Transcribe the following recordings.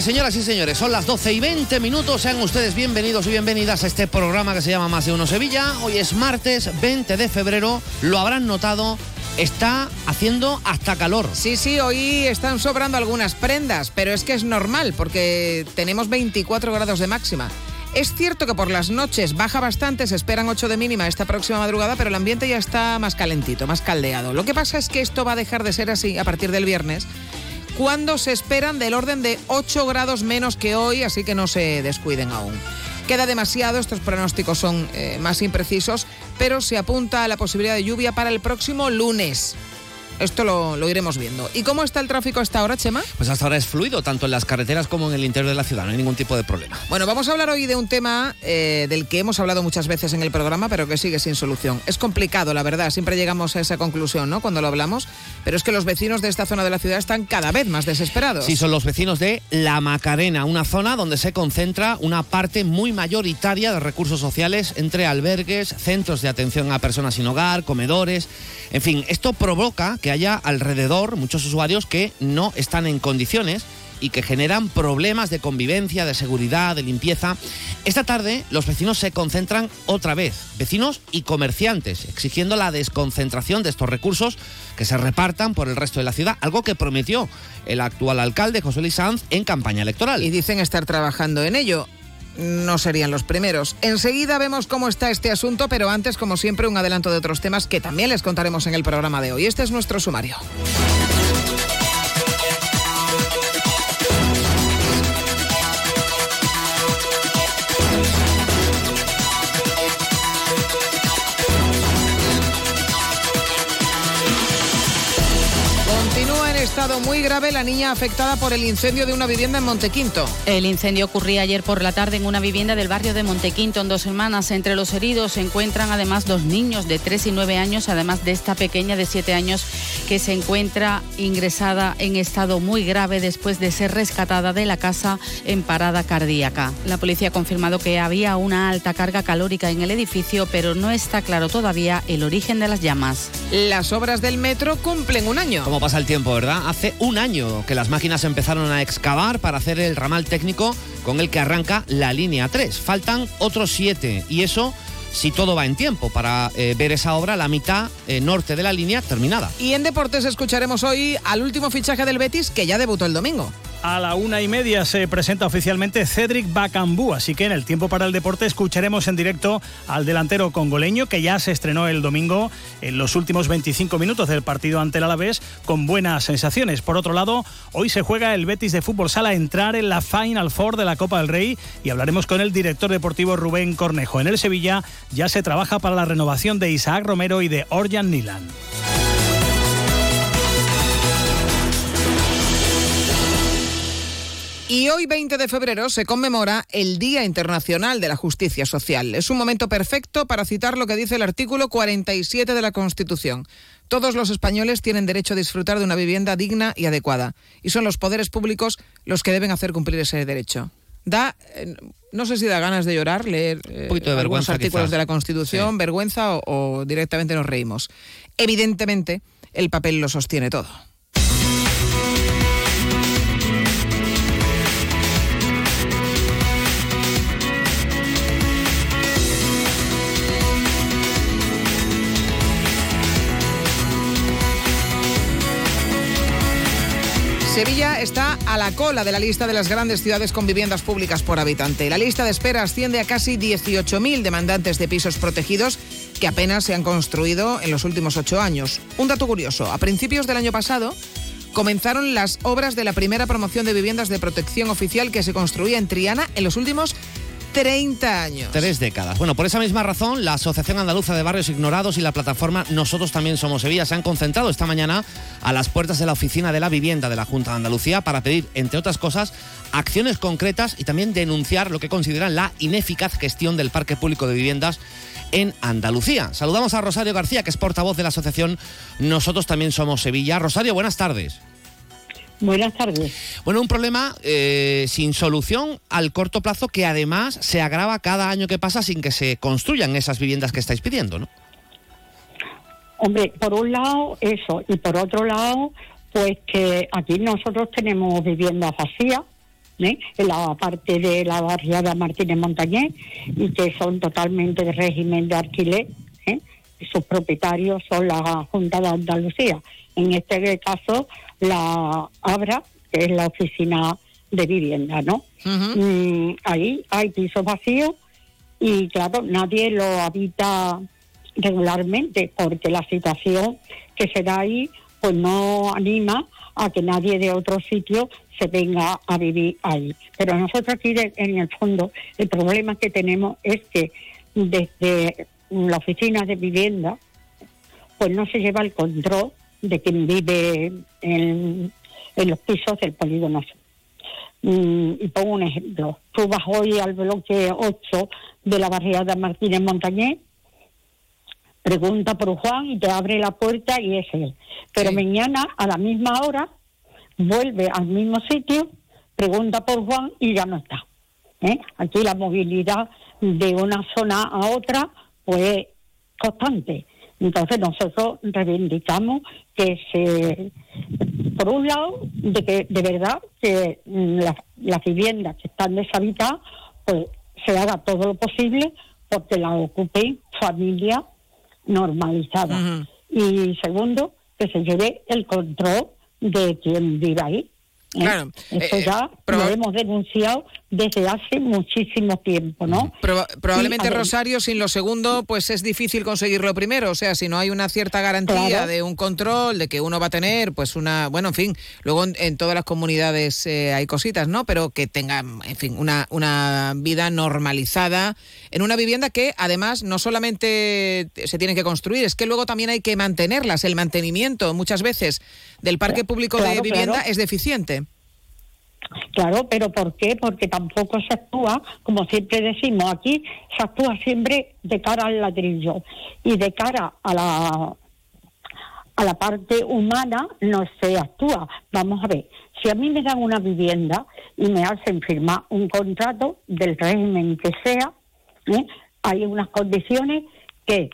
señoras y señores. Son las 12 y 20 minutos. Sean ustedes bienvenidos y bienvenidas a este programa que se llama Más de Uno Sevilla. Hoy es martes 20 de febrero. Lo habrán notado. Está haciendo hasta calor. Sí, sí, hoy están sobrando algunas prendas, pero es que es normal porque tenemos 24 grados de máxima. Es cierto que por las noches baja bastante, se esperan 8 de mínima esta próxima madrugada, pero el ambiente ya está más calentito, más caldeado. Lo que pasa es que esto va a dejar de ser así a partir del viernes, cuando se esperan del orden de 8 grados menos que hoy, así que no se descuiden aún. Queda demasiado, estos pronósticos son eh, más imprecisos, pero se apunta a la posibilidad de lluvia para el próximo lunes. Esto lo, lo iremos viendo. ¿Y cómo está el tráfico hasta ahora, Chema? Pues hasta ahora es fluido, tanto en las carreteras como en el interior de la ciudad. No hay ningún tipo de problema. Bueno, vamos a hablar hoy de un tema eh, del que hemos hablado muchas veces en el programa, pero que sigue sin solución. Es complicado, la verdad, siempre llegamos a esa conclusión, ¿no? Cuando lo hablamos, pero es que los vecinos de esta zona de la ciudad están cada vez más desesperados. Sí, son los vecinos de La Macarena, una zona donde se concentra una parte muy mayoritaria de recursos sociales entre albergues, centros de atención a personas sin hogar, comedores. En fin, esto provoca que haya alrededor muchos usuarios que no están en condiciones y que generan problemas de convivencia, de seguridad, de limpieza. Esta tarde los vecinos se concentran otra vez, vecinos y comerciantes, exigiendo la desconcentración de estos recursos que se repartan por el resto de la ciudad, algo que prometió el actual alcalde José Luis Sanz en campaña electoral. Y dicen estar trabajando en ello. No serían los primeros. Enseguida vemos cómo está este asunto, pero antes, como siempre, un adelanto de otros temas que también les contaremos en el programa de hoy. Este es nuestro sumario. Muy grave la niña afectada por el incendio de una vivienda en Montequinto. El incendio ocurría ayer por la tarde en una vivienda del barrio de Montequinto en Dos Hermanas. Entre los heridos se encuentran además dos niños de 3 y 9 años, además de esta pequeña de 7 años que se encuentra ingresada en estado muy grave después de ser rescatada de la casa en parada cardíaca. La policía ha confirmado que había una alta carga calórica en el edificio, pero no está claro todavía el origen de las llamas. Las obras del metro cumplen un año. ¿Cómo pasa el tiempo, verdad? Hace un año que las máquinas empezaron a excavar para hacer el ramal técnico con el que arranca la línea 3. Faltan otros siete y eso si todo va en tiempo para eh, ver esa obra, la mitad eh, norte de la línea terminada. Y en deportes escucharemos hoy al último fichaje del Betis que ya debutó el domingo. A la una y media se presenta oficialmente Cedric Bacambú, así que en el tiempo para el deporte escucharemos en directo al delantero congoleño que ya se estrenó el domingo en los últimos 25 minutos del partido ante el Alavés con buenas sensaciones. Por otro lado, hoy se juega el Betis de Fútbol Sala a entrar en la Final Four de la Copa del Rey y hablaremos con el director deportivo Rubén Cornejo. En el Sevilla ya se trabaja para la renovación de Isaac Romero y de Orjan Nilan. Y hoy, 20 de febrero, se conmemora el Día Internacional de la Justicia Social. Es un momento perfecto para citar lo que dice el artículo 47 de la Constitución. Todos los españoles tienen derecho a disfrutar de una vivienda digna y adecuada, y son los poderes públicos los que deben hacer cumplir ese derecho. Da, eh, no sé si da ganas de llorar leer eh, de algunos artículos quizás. de la Constitución, Sí. vergüenza o, o directamente nos reímos. Evidentemente, el papel lo sostiene todo. Sevilla está a la cola de la lista de las grandes ciudades con viviendas públicas por habitante. La lista de espera asciende a casi 18.000 demandantes de pisos protegidos que apenas se han construido en los últimos ocho años. Un dato curioso, a principios del año pasado comenzaron las obras de la primera promoción de viviendas de protección oficial que se construía en Triana en los últimos 30 años. Tres décadas. Bueno, por esa misma razón, la Asociación Andaluza de Barrios Ignorados y la plataforma Nosotros también somos Sevilla se han concentrado esta mañana a las puertas de la oficina de la vivienda de la Junta de Andalucía para pedir, entre otras cosas, acciones concretas y también denunciar lo que consideran la ineficaz gestión del parque público de viviendas en Andalucía. Saludamos a Rosario García, que es portavoz de la asociación Nosotros también somos Sevilla. Rosario, buenas tardes. Buenas tardes. Bueno, un problema eh, sin solución al corto plazo que además se agrava cada año que pasa sin que se construyan esas viviendas que estáis pidiendo, ¿no? Hombre, por un lado eso y por otro lado, pues que aquí nosotros tenemos viviendas vacías, ¿eh? en la parte de la barriada Martínez Montañés y que son totalmente de régimen de alquiler. Sus propietarios son la Junta de Andalucía. En este caso, la ABRA, que es la oficina de vivienda, ¿no? Mm, ahí hay pisos vacíos y claro, nadie lo habita regularmente porque la situación que se da ahí pues no anima a que nadie de otro sitio se venga a vivir ahí. Pero nosotros aquí de- en el fondo el problema que tenemos es que desde la oficina de vivienda pues no se lleva el control de quien vive en, en los pisos del polígono. Mm, y pongo un ejemplo. Tú vas hoy al bloque 8 de la barriada Martínez Montañés, pregunta por Juan y te abre la puerta y es él. Pero Sí. mañana a la misma hora vuelve al mismo sitio, pregunta por Juan y ya no está. ¿eh? Aquí la movilidad de una zona a otra es constante. Entonces nosotros reivindicamos que se, por un lado, de que de verdad que mm, las, las viviendas que están deshabitadas, pues se haga todo lo posible porque las ocupen familias normalizadas. Y segundo, que se lleve el control de quien vive ahí. ¿eh? Claro, Esto eh, ya lo hemos denunciado desde hace muchísimo tiempo, ¿no? Proba- probablemente, Sí. Rosario, sin lo segundo, pues es difícil conseguir lo primero. O sea, si no hay una cierta garantía Claro. de un control, de que uno va a tener, pues una. Bueno, en fin, luego en, en todas las comunidades eh, hay cositas, ¿no? Pero que tengan, en fin, una, una vida normalizada en una vivienda que además no solamente se tiene que construir, es que luego también hay que mantenerlas. El mantenimiento, muchas veces, del parque público de vivienda claro. es deficiente. Claro, pero ¿por qué? Porque tampoco se actúa, como siempre decimos aquí, se actúa siempre de cara al ladrillo y de cara a la a la parte humana no se actúa. Vamos a ver, si a mí me dan una vivienda y me hacen firmar un contrato del régimen que sea, ¿eh? hay unas condiciones que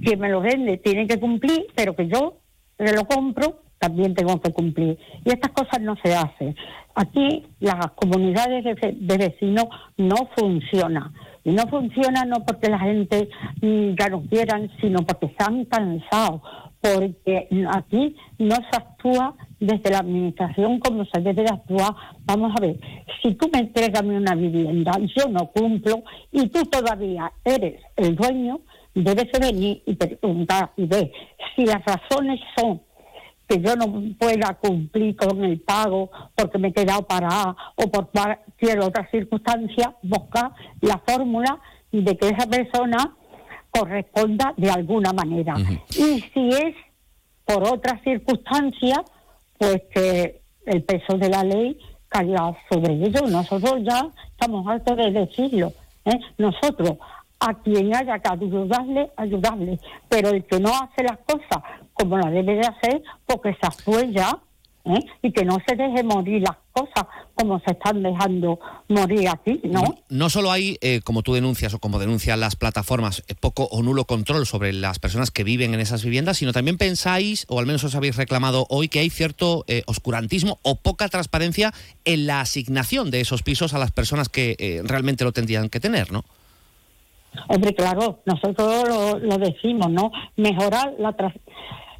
quien me lo vende tiene que cumplir, pero que yo que lo compro también tengo que cumplir. Y estas cosas no se hacen. Aquí las comunidades de, ve- de vecinos no funcionan. Y no funciona no porque la gente mm, ya no quieran, sino porque están cansados. Porque aquí no se actúa desde la administración como se debe de actuar. Vamos a ver, si tú me entregas una vivienda, yo no cumplo y tú todavía eres el dueño, debes de venir y preguntar y ver si las razones son que yo no pueda cumplir con el pago porque me he quedado parada o por cualquier otra circunstancia, buscar la fórmula de que esa persona corresponda de alguna manera. Y si es por otra circunstancia, pues que el peso de la ley caiga sobre ellos. Nosotros ya estamos hartos de decirlo. ¿eh? Nosotros, a quien haya que ayudarle, ayudarle. Pero el que no hace las cosas como las debe de hacer, porque se actúe ya. ¿eh? Y que no se deje morir las cosas como se están dejando morir aquí, ¿no? No solo hay, eh, como tú denuncias o como denuncian las plataformas, eh, poco o nulo control sobre las personas que viven en esas viviendas, sino también pensáis, o al menos os habéis reclamado hoy, que hay cierto eh, oscurantismo o poca transparencia en la asignación de esos pisos a las personas que eh, realmente lo tendrían que tener, ¿no? Hombre, claro, nosotros lo, decimos, ¿no? Mejorar la,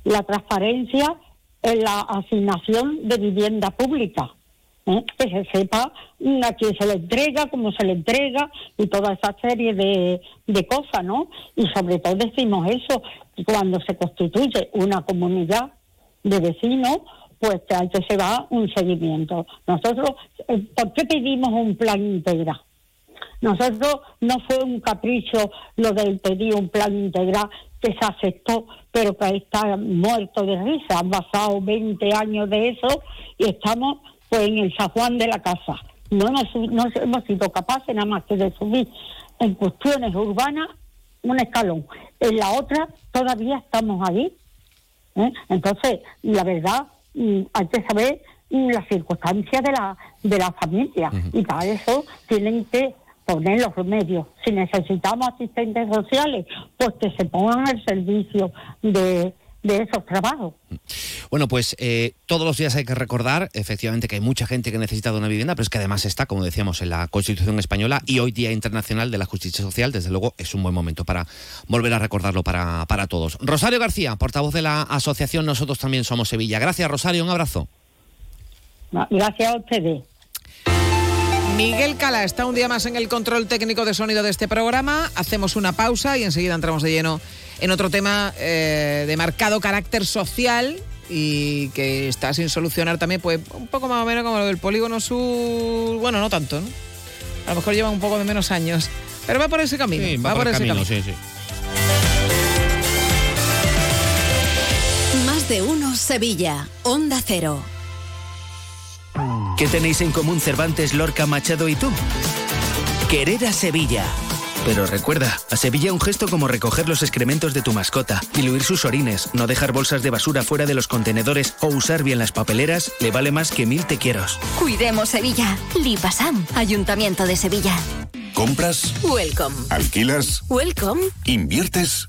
la transparencia en la asignación de vivienda pública. ¿eh? Que se sepa mm, a quién se le entrega, cómo se le entrega y toda esa serie de, de cosas, ¿no? Y sobre todo decimos eso, cuando se constituye una comunidad de vecinos, pues hay que se va un seguimiento. Nosotros, eh, ¿por qué pedimos un plan integral? Nosotros no fue un capricho lo del pedir un plan integral que se aceptó, pero que está muerto de risa. Han pasado 20 años de eso y estamos pues en el San Juan de la casa. No hemos, no hemos sido capaces nada más que de subir en cuestiones urbanas un escalón. En la otra todavía estamos ahí. ¿eh? Entonces, la verdad, mm, hay que saber mm, las circunstancias de la, de la familia y para eso tienen que poner los remedios. Si necesitamos asistentes sociales, pues que se pongan al servicio de, de esos trabajos. Bueno, pues eh, todos los días hay que recordar, efectivamente, que hay mucha gente que necesita de una vivienda, pero es que además está, como decíamos, en la Constitución Española y hoy Día Internacional de la Justicia Social, desde luego es un buen momento para volver a recordarlo para, para todos. Rosario García, portavoz de la asociación Nosotros también somos Sevilla. Gracias, Rosario, un abrazo. Gracias a ustedes. Miguel Cala está un día más en el control técnico de sonido de este programa. Hacemos una pausa y enseguida entramos de lleno en otro tema eh, de marcado carácter social y que está sin solucionar también, pues un poco más o menos como lo del polígono sur. Bueno, no tanto, ¿no? A lo mejor lleva un poco de menos años. Pero va por ese camino. Sí, va, por, ese camino. sí, sí. Más de uno Sevilla. Onda Cero. ¿Qué tenéis en común Cervantes, Lorca, Machado y tú? Querer a Sevilla. Pero recuerda, a Sevilla un gesto como recoger los excrementos de tu mascota, diluir sus orines, no dejar bolsas de basura fuera de los contenedores o usar bien las papeleras le vale más que mil te quieros. Cuidemos Sevilla. Lipasam. Ayuntamiento de Sevilla. ¿Compras? Welcome. ¿Alquilas? Welcome. ¿Inviertes?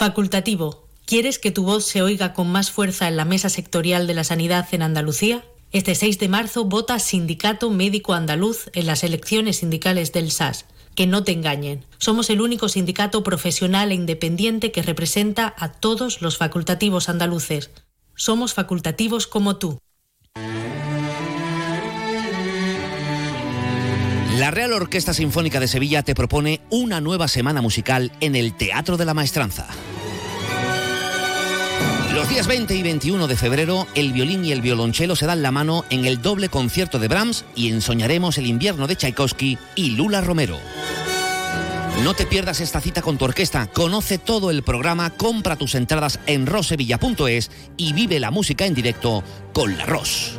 Facultativo. ¿Quieres que tu voz se oiga con más fuerza en la mesa sectorial de la sanidad en Andalucía? Este 6 de marzo vota Sindicato Médico Andaluz en las elecciones sindicales del SAS. Que no te engañen. Somos el único sindicato profesional e independiente que representa a todos los facultativos andaluces. Somos facultativos como tú. La Real Orquesta Sinfónica de Sevilla te propone una nueva semana musical en el Teatro de la Maestranza. Los días 20 y 21 de febrero, el violín y el violonchelo se dan la mano en el doble concierto de Brahms y ensoñaremos el invierno de Tchaikovsky y Lula Romero. No te pierdas esta cita con tu orquesta, conoce todo el programa, compra tus entradas en rosevilla.es y vive la música en directo con la Ros.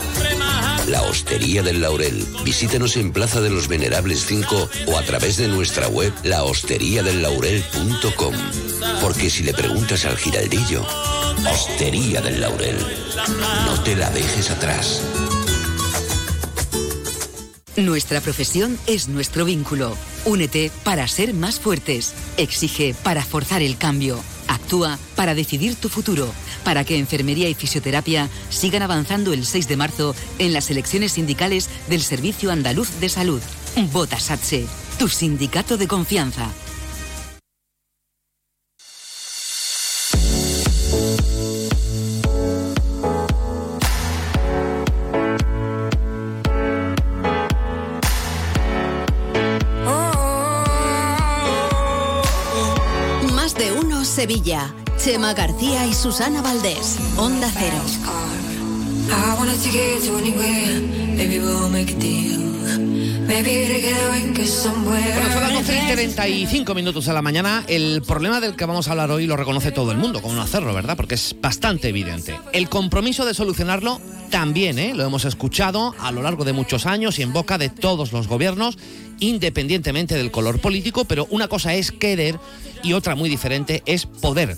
La Hostería del Laurel. Visítanos en Plaza de los Venerables 5 o a través de nuestra web lahosteriadellaurel.com. Porque si le preguntas al giraldillo, Hostería del Laurel, no te la dejes atrás. Nuestra profesión es nuestro vínculo. Únete para ser más fuertes. Exige para forzar el cambio. Para decidir tu futuro. Para que enfermería y fisioterapia sigan avanzando el 6 de marzo en las elecciones sindicales del Servicio Andaluz de Salud. Vota SATSE, tu sindicato de confianza. Sevilla. Chema García y Susana Valdés. Onda Cero. a. Bueno, son las 12 y 35 minutos de la mañana. El problema del que vamos a hablar hoy lo reconoce todo el mundo, como no hacerlo, ¿verdad? Porque es bastante evidente. El compromiso de solucionarlo también, ¿eh? Lo hemos escuchado a lo largo de muchos años y en boca de todos los gobiernos, independientemente del color político, pero una cosa es querer y otra muy diferente es poder.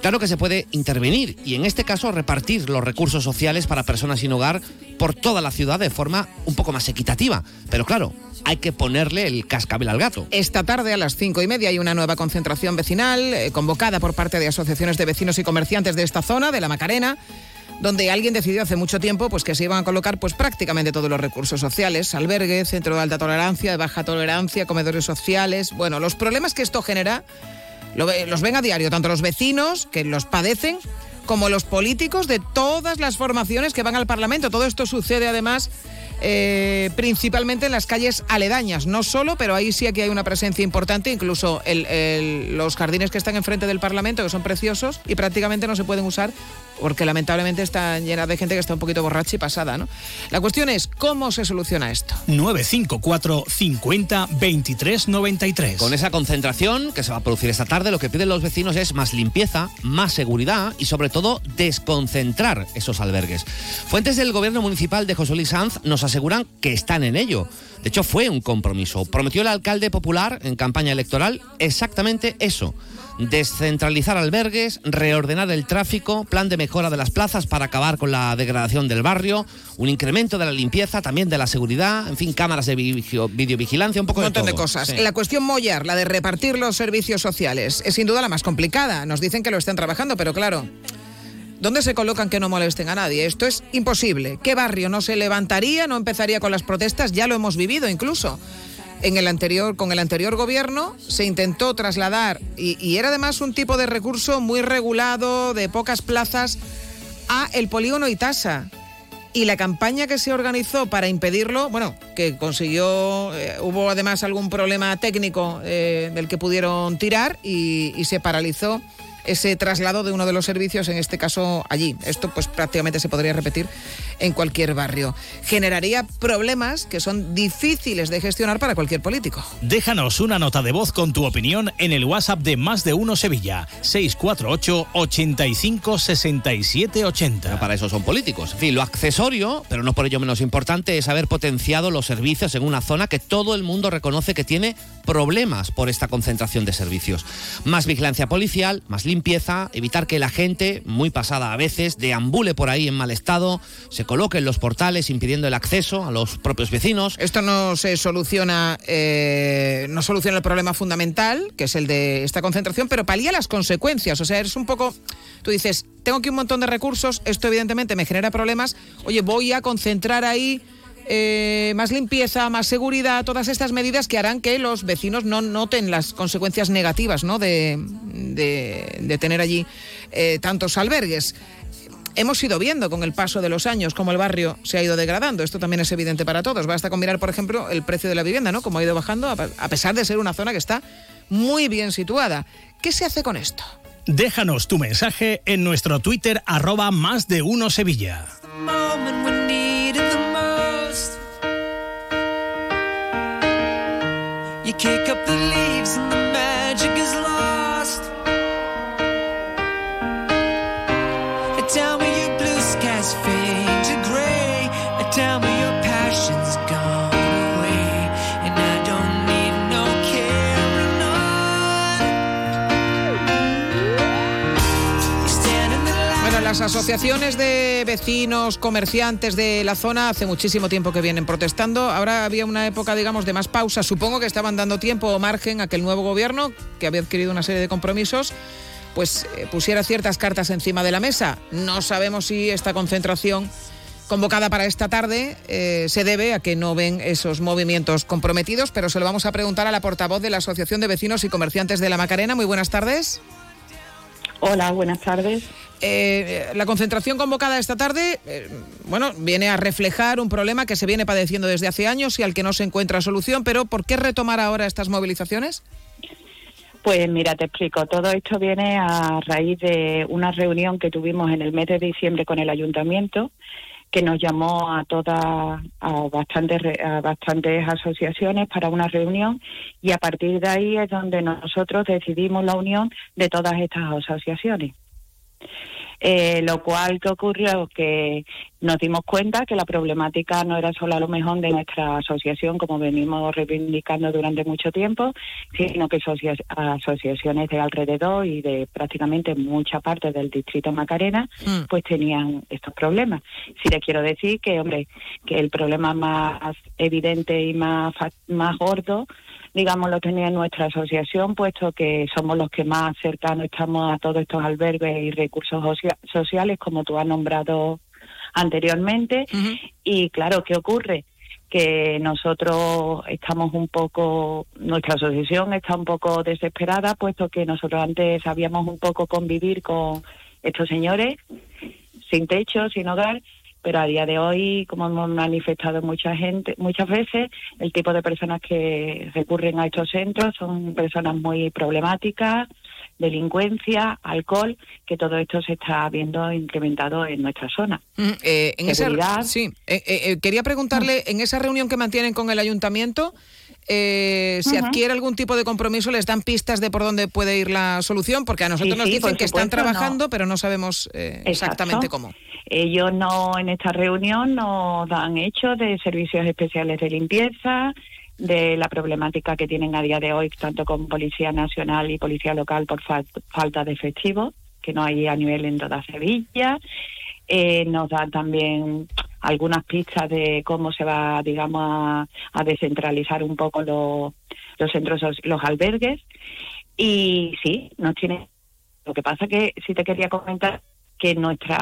Claro que se puede intervenir y en este caso repartir los recursos sociales para personas sin hogar por toda la ciudad de forma un poco más equitativa. Pero claro, hay que ponerle el cascabel al gato. Esta tarde a las cinco y media hay una nueva concentración vecinal eh, convocada por parte de asociaciones de vecinos y comerciantes de esta zona, de la Macarena donde alguien decidió hace mucho tiempo pues que se iban a colocar pues prácticamente todos los recursos sociales, albergue, centro de alta tolerancia, de baja tolerancia, comedores sociales, bueno, los problemas que esto genera los ven a diario tanto los vecinos que los padecen como los políticos de todas las formaciones que van al Parlamento. Todo esto sucede además eh, principalmente en las calles aledañas, no solo, pero ahí sí aquí hay una presencia importante, incluso el- el- los jardines que están enfrente del Parlamento, que son preciosos y prácticamente no se pueden usar porque lamentablemente están llenas de gente que está un poquito borracha y pasada. ¿no? La cuestión es, ¿cómo se soluciona esto? 954 50 23 93. Con esa concentración que se va a producir esta tarde, lo que piden los vecinos es más limpieza, más seguridad y sobre todo desconcentrar esos albergues. Fuentes del gobierno municipal de José Luis Sanz nos aseguran que están en ello. De hecho, fue un compromiso. Prometió el alcalde popular en campaña electoral exactamente eso. Descentralizar albergues, reordenar el tráfico, plan de mejora de las plazas para acabar con la degradación del barrio, un incremento de la limpieza, también de la seguridad, en fin, cámaras de videovigilancia, un poco Un montón de todo. cosas. Sí. La cuestión Mollar, la de repartir los servicios sociales, es sin duda la más complicada. Nos dicen que lo están trabajando, pero claro, ¿dónde se colocan que no molesten a nadie? Esto es imposible. ¿Qué barrio no se levantaría, no empezaría con las protestas? Ya lo hemos vivido incluso. En el anterior, con el anterior gobierno se intentó trasladar, y, era además un tipo de recurso muy regulado, de pocas plazas, a el polígono Itasa. Y la campaña que se organizó para impedirlo, bueno, que consiguió, eh, hubo además algún problema técnico eh, del que pudieron tirar y se paralizó ese traslado de uno de los servicios, en este caso allí. Esto pues prácticamente se podría repetir en cualquier barrio. Generaría problemas que son difíciles de gestionar para cualquier político. Déjanos una nota de voz con tu opinión en el WhatsApp de Más de Uno Sevilla, 648 85 67 80. Para eso son políticos. En fin, lo accesorio, pero no por ello menos importante, es haber potenciado los servicios en una zona que todo el mundo reconoce que tiene problemas por esta concentración de servicios. Más vigilancia policial, más limpieza, evitar que la gente, muy pasada a veces, deambule por ahí en mal estado, se coloque en los portales impidiendo el acceso a los propios vecinos. Esto no se soluciona, eh, no soluciona el problema fundamental, que es el de esta concentración, pero palía las consecuencias. O sea, es un poco, tú dices, tengo aquí un montón de recursos, esto evidentemente me genera problemas, oye, voy a concentrar ahí eh, más limpieza, más seguridad, todas estas medidas que harán que los vecinos no noten las consecuencias negativas ¿no? de, de- de tener allí eh, tantos albergues. Hemos ido viendo con el paso de los años cómo el barrio se ha ido degradando. Esto también es evidente para todos. Basta con mirar, por ejemplo, el precio de la vivienda, ¿no? Cómo ha ido bajando, a pesar de ser una zona que está muy bien situada. ¿Qué se hace con esto? Déjanos tu mensaje en nuestro Twitter arroba Más de Uno Sevilla. Kick up the leaves las asociaciones de vecinos, comerciantes de la zona hace muchísimo tiempo que vienen protestando. Ahora había una época, digamos, de más pausa. Supongo que estaban dando tiempo o margen a que el nuevo gobierno, que había adquirido una serie de compromisos, pues eh, pusiera ciertas cartas encima de la mesa. No sabemos si esta concentración convocada para esta tarde eh, se debe a que no ven esos movimientos comprometidos, pero se lo vamos a preguntar a la portavoz de la Asociación de Vecinos y Comerciantes de la Macarena. Muy buenas tardes. Hola, buenas tardes. Eh, la concentración convocada esta tarde, eh, bueno, viene a reflejar un problema que se viene padeciendo desde hace años y al que no se encuentra solución, pero ¿por qué retomar ahora estas movilizaciones? Pues mira, te explico. Todo esto viene a raíz de una reunión que tuvimos en el mes de diciembre con el ayuntamiento, que nos llamó a todas, a bastantes, a bastantes asociaciones para una reunión y a partir de ahí es donde nosotros decidimos la unión de todas estas asociaciones. Eh, lo cual que ocurrió que nos dimos cuenta que la problemática no era solo a lo mejor de nuestra asociación, como venimos reivindicando durante mucho tiempo, sino que asocia- asociaciones de alrededor y de prácticamente mucha parte del distrito Macarena, pues tenían estos problemas. Sí les quiero decir que, hombre, que el problema más evidente y más, más gordo digamos, lo tenía en nuestra asociación, puesto que somos los que más cercanos estamos a todos estos albergues y recursos socia- sociales, como tú has nombrado anteriormente. Y claro, ¿qué ocurre? Que nosotros estamos un poco, nuestra asociación está un poco desesperada, puesto que nosotros antes sabíamos un poco convivir con estos señores sin techo, sin hogar, pero a día de hoy, como hemos manifestado mucha gente, muchas veces, el tipo de personas que recurren a estos centros son personas muy problemáticas, delincuencia, alcohol, que todo esto se está viendo incrementado en nuestra zona. Mm, eh, en esa, sí, eh, eh, eh, quería preguntarle, en esa reunión que mantienen con el ayuntamiento, eh, ¿se Ujú. adquiere algún tipo de compromiso? ¿Les dan pistas de por dónde puede ir la solución? Porque a nosotros Sí, nos sí, dicen que están no. trabajando, pero no sabemos eh, exactamente cómo. Ellos no, en esta reunión nos dan hechos de servicios especiales de limpieza, de la problemática que tienen a día de hoy, tanto con Policía Nacional y Policía Local por fal- falta de efectivos, que no hay a nivel en toda Sevilla. Eh, nos dan también algunas pistas de cómo se va, digamos, a, a descentralizar un poco los, los centros, los albergues. Y sí, nos tiene. Lo que pasa que sí te quería comentar que nuestra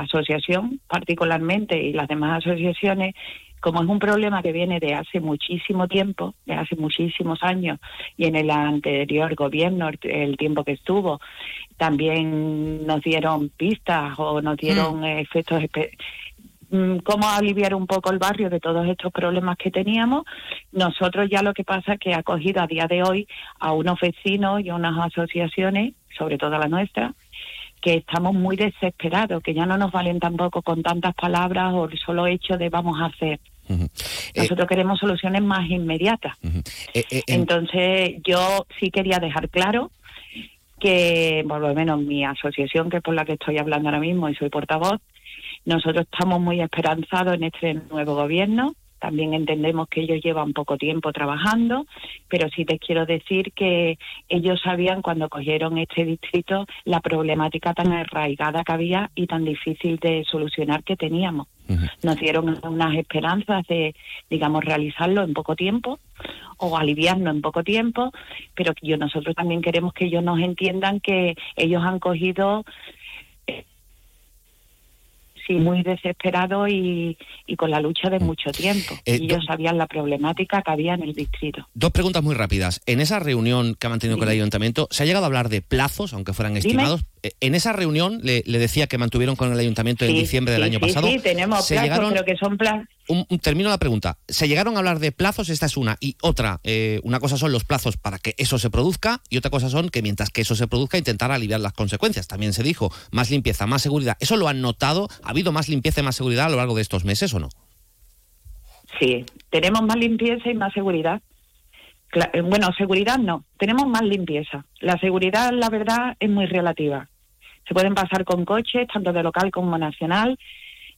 asociación, particularmente, y las demás asociaciones, como es un problema que viene de hace muchísimo tiempo, de hace muchísimos años, y en el anterior gobierno, el, tiempo que estuvo, también nos dieron pistas o nos dieron eh, efectos mm, cómo aliviar un poco el barrio de todos estos problemas que teníamos. Nosotros ya lo que pasa es que ha cogido a día de hoy a unos vecinos y a unas asociaciones, sobre todo la nuestra, que estamos muy desesperados, que ya no nos valen tampoco con tantas palabras o el solo hecho de vamos a hacer. Nosotros queremos soluciones más inmediatas. Entonces, yo sí quería dejar claro que, por lo menos mi asociación, que es por la que estoy hablando ahora mismo y soy portavoz, nosotros estamos muy esperanzados en este nuevo gobierno. También entendemos que ellos llevan poco tiempo trabajando, pero sí te quiero decir que ellos sabían cuando cogieron este distrito la problemática tan arraigada que había y tan difícil de solucionar que teníamos. Nos dieron unas esperanzas de, digamos, realizarlo en poco tiempo o aliviarnos en poco tiempo, pero yo nosotros también queremos que ellos nos entiendan que ellos han cogido sí muy desesperados y, y con la lucha de mucho tiempo. Eh, y ellos sabían la problemática que había en el distrito. Dos preguntas muy rápidas. En esa reunión que ha mantenido con el ayuntamiento, ¿se ha llegado a hablar de plazos, aunque fueran estimados? En esa reunión, le, le decía que mantuvieron con el ayuntamiento en Sí, diciembre del año sí, pasado. Sí, tenemos se plazos, llegaron, pero que son plan un- un- termino la pregunta. ¿Se llegaron a hablar de plazos? Esta es una. Y otra, eh, una cosa son los plazos para que eso se produzca y otra cosa son que mientras que eso se produzca intentar aliviar las consecuencias. También se dijo más limpieza, más seguridad. ¿Eso lo han notado? ¿Ha habido más limpieza y más seguridad a lo largo de estos meses o no? Sí, tenemos más limpieza y más seguridad. Eh, bueno, seguridad no, tenemos más limpieza. La seguridad, la verdad, es muy relativa. Se pueden pasar con coches, tanto de local como nacional.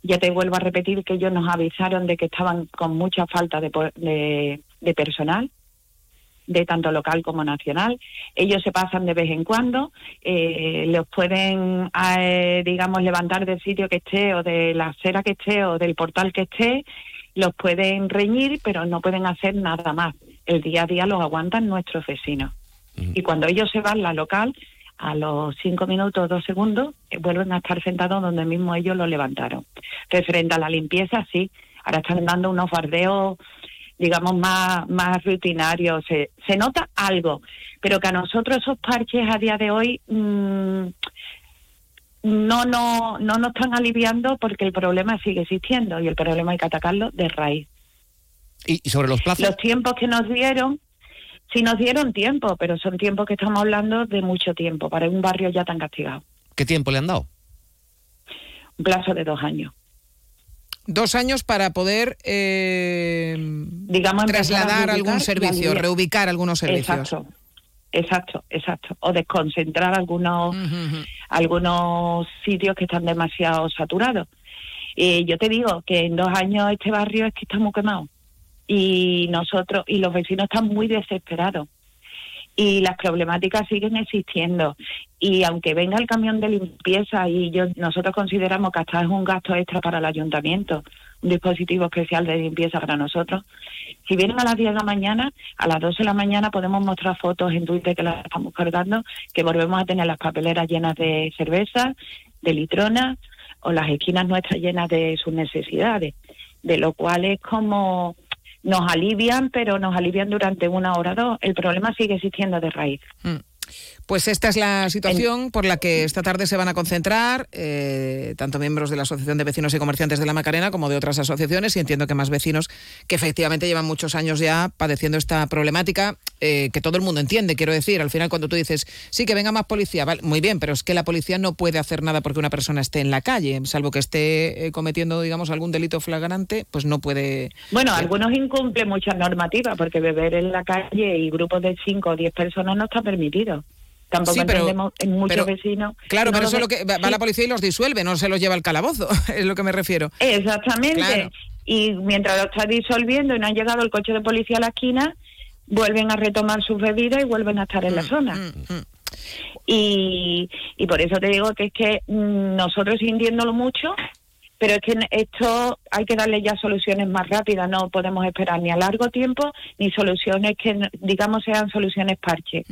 Ya te vuelvo a repetir que ellos nos avisaron de que estaban con mucha falta de, de, de personal, de tanto local como nacional. Ellos se pasan de vez en cuando, eh, los pueden, eh, digamos, levantar del sitio que esté o de la acera que esté o del portal que esté, los pueden reñir, pero no pueden hacer nada más. El día a día los aguantan nuestros vecinos. Y cuando ellos se van, la local, a los cinco minutos, dos segundos, eh, vuelven a estar sentados donde mismo ellos lo levantaron. Referente a la limpieza, sí. Ahora están dando unos bardeos, digamos, más, más rutinarios. Se, se nota algo, pero que a nosotros esos parches a día de hoy mm, no, no, no nos están aliviando porque el problema sigue existiendo y el problema hay que atacarlo de raíz. Y sobre los plazos. Los tiempos que nos dieron, sí nos dieron tiempo, pero son tiempos que estamos hablando de mucho tiempo para un barrio ya tan castigado. ¿Qué tiempo le han dado? Un plazo de dos años. Dos años para poder eh, Digamos, trasladar algún y servicio, reubicar algunos servicios. Exacto, exacto, exacto. O desconcentrar algunos, algunos sitios que están demasiado saturados. Eh, yo te digo que en dos años este barrio es que está muy quemado. Y nosotros, y los vecinos están muy desesperados. Y las problemáticas siguen existiendo. Y aunque venga el camión de limpieza, y yo nosotros consideramos que hasta es un gasto extra para el ayuntamiento, un dispositivo especial de limpieza para nosotros, si vienen a las 10 de la mañana, a las 12 de la mañana podemos mostrar fotos en Twitter que las estamos cargando, que volvemos a tener las papeleras llenas de cerveza, de litrona, o las esquinas nuestras llenas de sus necesidades. De lo cual es como nos alivian, pero nos alivian durante una hora o dos. El problema sigue existiendo de raíz. Mm. Pues esta es la situación por la que esta tarde se van a concentrar eh, tanto miembros de la Asociación de Vecinos y Comerciantes de la Macarena como de otras asociaciones y entiendo que más vecinos que efectivamente llevan muchos años ya padeciendo esta problemática eh, que todo el mundo entiende, quiero decir. Al final cuando tú dices, sí, que venga más policía, vale, muy bien, pero es que la policía no puede hacer nada porque una persona esté en la calle, salvo que esté eh, cometiendo, digamos, algún delito flagrante, pues no puede... Bueno, algunos incumplen muchas normativas, porque beber en la calle y grupos de 5 o 10 personas no está permitido. Tampoco Sí, pero- entendemos en muchos pero- vecinos. Claro, no pero eso es lo que va sí. la policía y los disuelve, no se los lleva al calabozo, es lo que me refiero. Exactamente. Claro. Y mientras lo está disolviendo y no ha llegado el coche de policía a la esquina, vuelven a retomar sus bebidas y vuelven a estar en la Mm, zona. Y, y por eso te digo que es que mm, nosotros sintiéndolo mucho, pero es que esto hay que darle ya soluciones más rápidas, no podemos esperar ni a largo tiempo ni soluciones que, digamos, sean soluciones parche.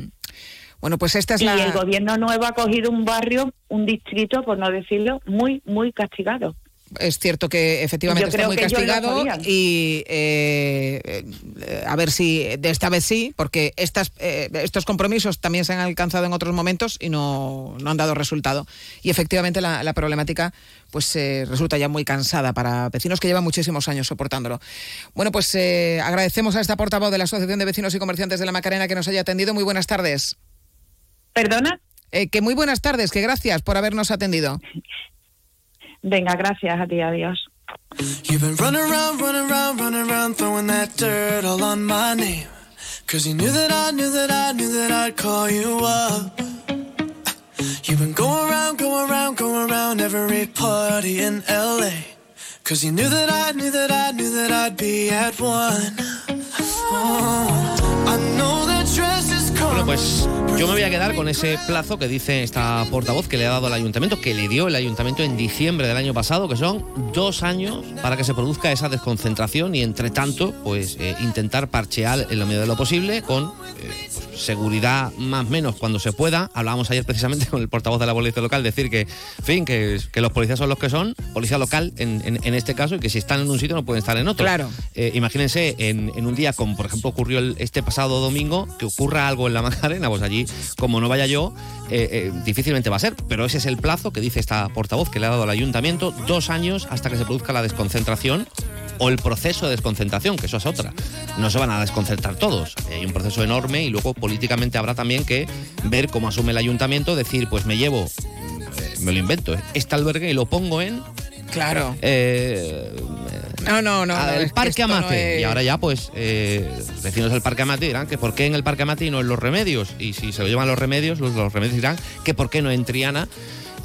Bueno, pues esta es y la... el gobierno nuevo ha cogido un barrio, un distrito, por no decirlo, muy, muy castigado. Es cierto que efectivamente está muy castigado y eh, eh, a ver si de esta vez sí, porque estas, eh, estos compromisos también se han alcanzado en otros momentos y no, no han dado resultado. Y efectivamente la, la problemática pues eh, resulta ya muy cansada para vecinos que llevan muchísimos años soportándolo. Bueno, pues eh, agradecemos a esta portavoz de la Asociación de Vecinos y Comerciantes de la Macarena que nos haya atendido. Muy buenas tardes. ¿Perdona? Eh, que muy buenas tardes, que gracias por habernos atendido. Venga, gracias a ti, adiós. You've been running around, running around, running around, throwing that dirt all on my name. Cause you knew that I knew that I knew that I'd call you up. You've been going around, going around, going around every party in LA. Cause you knew that I knew that I knew that I'd be at one. Oh, I know that Bueno, pues yo me voy a quedar con ese plazo que dice esta portavoz que le ha dado el ayuntamiento, que le dio el ayuntamiento en diciembre del año pasado, que son dos años para que se produzca esa desconcentración y entre tanto, pues eh, intentar parchear en lo medio de lo posible con eh, pues, seguridad más o menos cuando se pueda. Hablábamos ayer precisamente con el portavoz de la policía local, decir que, en fin, que, que los policías son los que son, policía local en, en- en este caso, y que si están en un sitio no pueden estar en otro. Claro. Eh, imagínense en, en un día como por ejemplo ocurrió el- este pasado domingo, que ocurra algo en la Macarena, pues allí, como no vaya yo, eh, eh, difícilmente va a ser. Pero ese es el plazo que dice esta portavoz que le ha dado al ayuntamiento, dos años hasta que se produzca la desconcentración o el proceso de desconcentración, que eso es otra. No se van a desconcentrar todos. Hay un proceso enorme y luego políticamente habrá también que ver cómo asume el ayuntamiento, decir, pues me llevo, eh, me lo invento, este albergue y lo pongo en Claro. eh, No, no, no. al no, Parque Amate. es- Y ahora ya, pues, eh, vecinos del Parque Amate dirán que por qué en el Parque Amate y no en los remedios. Y si se lo llevan los remedios, los, los remedios dirán que por qué no en Triana.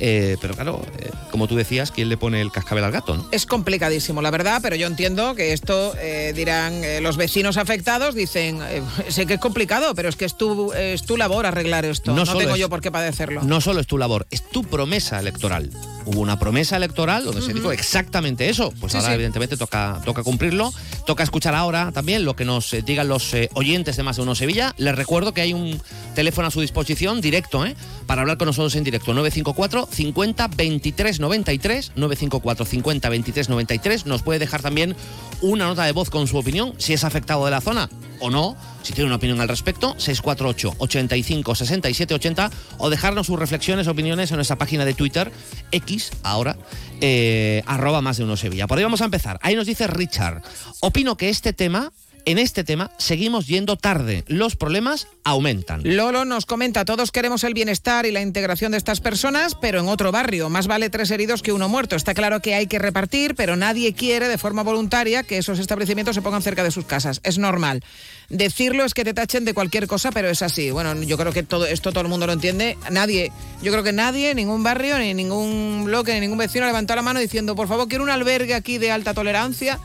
Eh, pero claro, eh, como tú decías, ¿quién le pone el cascabel al gato? ¿no? Es complicadísimo, la verdad, pero yo entiendo que esto eh, dirán eh, los vecinos afectados, dicen, sé que es complicado, pero es que es tu, es tu labor arreglar esto. No, tengo es- yo por qué padecerlo. No solo es tu labor, es tu promesa electoral. Hubo una promesa electoral donde se dijo exactamente eso. Pues Sí, ahora, sí. evidentemente, toca, toca cumplirlo. Toca escuchar ahora también lo que nos digan los oyentes de Más de Uno Sevilla. Les recuerdo que hay un teléfono a su disposición, directo, ¿eh? para hablar con nosotros en directo. 954 50 23 93. 954 50 23 93. Nos puede dejar también una nota de voz con su opinión, si es afectado de la zona o no, si tiene una opinión al respecto, 648 85 67 80 o dejarnos sus reflexiones, opiniones en nuestra página de Twitter, X, ahora, eh, arroba más de uno Sevilla. Por ahí vamos a empezar. Ahí nos dice Richard, opino que este tema en este tema seguimos yendo tarde. Los problemas aumentan. Lolo nos comenta, todos queremos el bienestar y la integración de estas personas, pero en otro barrio. Más vale tres heridos que uno muerto. Está claro que hay que repartir, pero nadie quiere de forma voluntaria que esos establecimientos se pongan cerca de sus casas. Es normal. Decirlo es que te tachen de cualquier cosa, pero es así. Bueno, yo creo que todo esto todo el mundo lo entiende. Nadie, yo creo que nadie, ningún barrio, ni ningún bloque, ni ningún vecino ha levantado la mano diciendo, por favor, quiero un albergue aquí de alta tolerancia.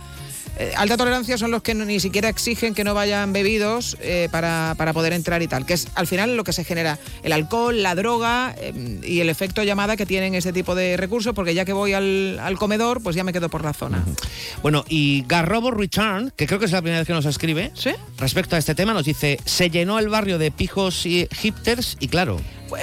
Eh, alta tolerancia son los que no- ni siquiera exigen que no vayan bebidos eh, para, para poder entrar y tal, que es al final lo que se genera. El alcohol, la droga eh, y el efecto llamada que tienen ese tipo de recursos, porque ya que voy al, al comedor, pues ya me quedo por la zona. Bueno, y Garrobo Return, que creo que es la primera vez que nos escribe, respecto a este tema, nos dice, se llenó el barrio de pijos y hipsters y claro,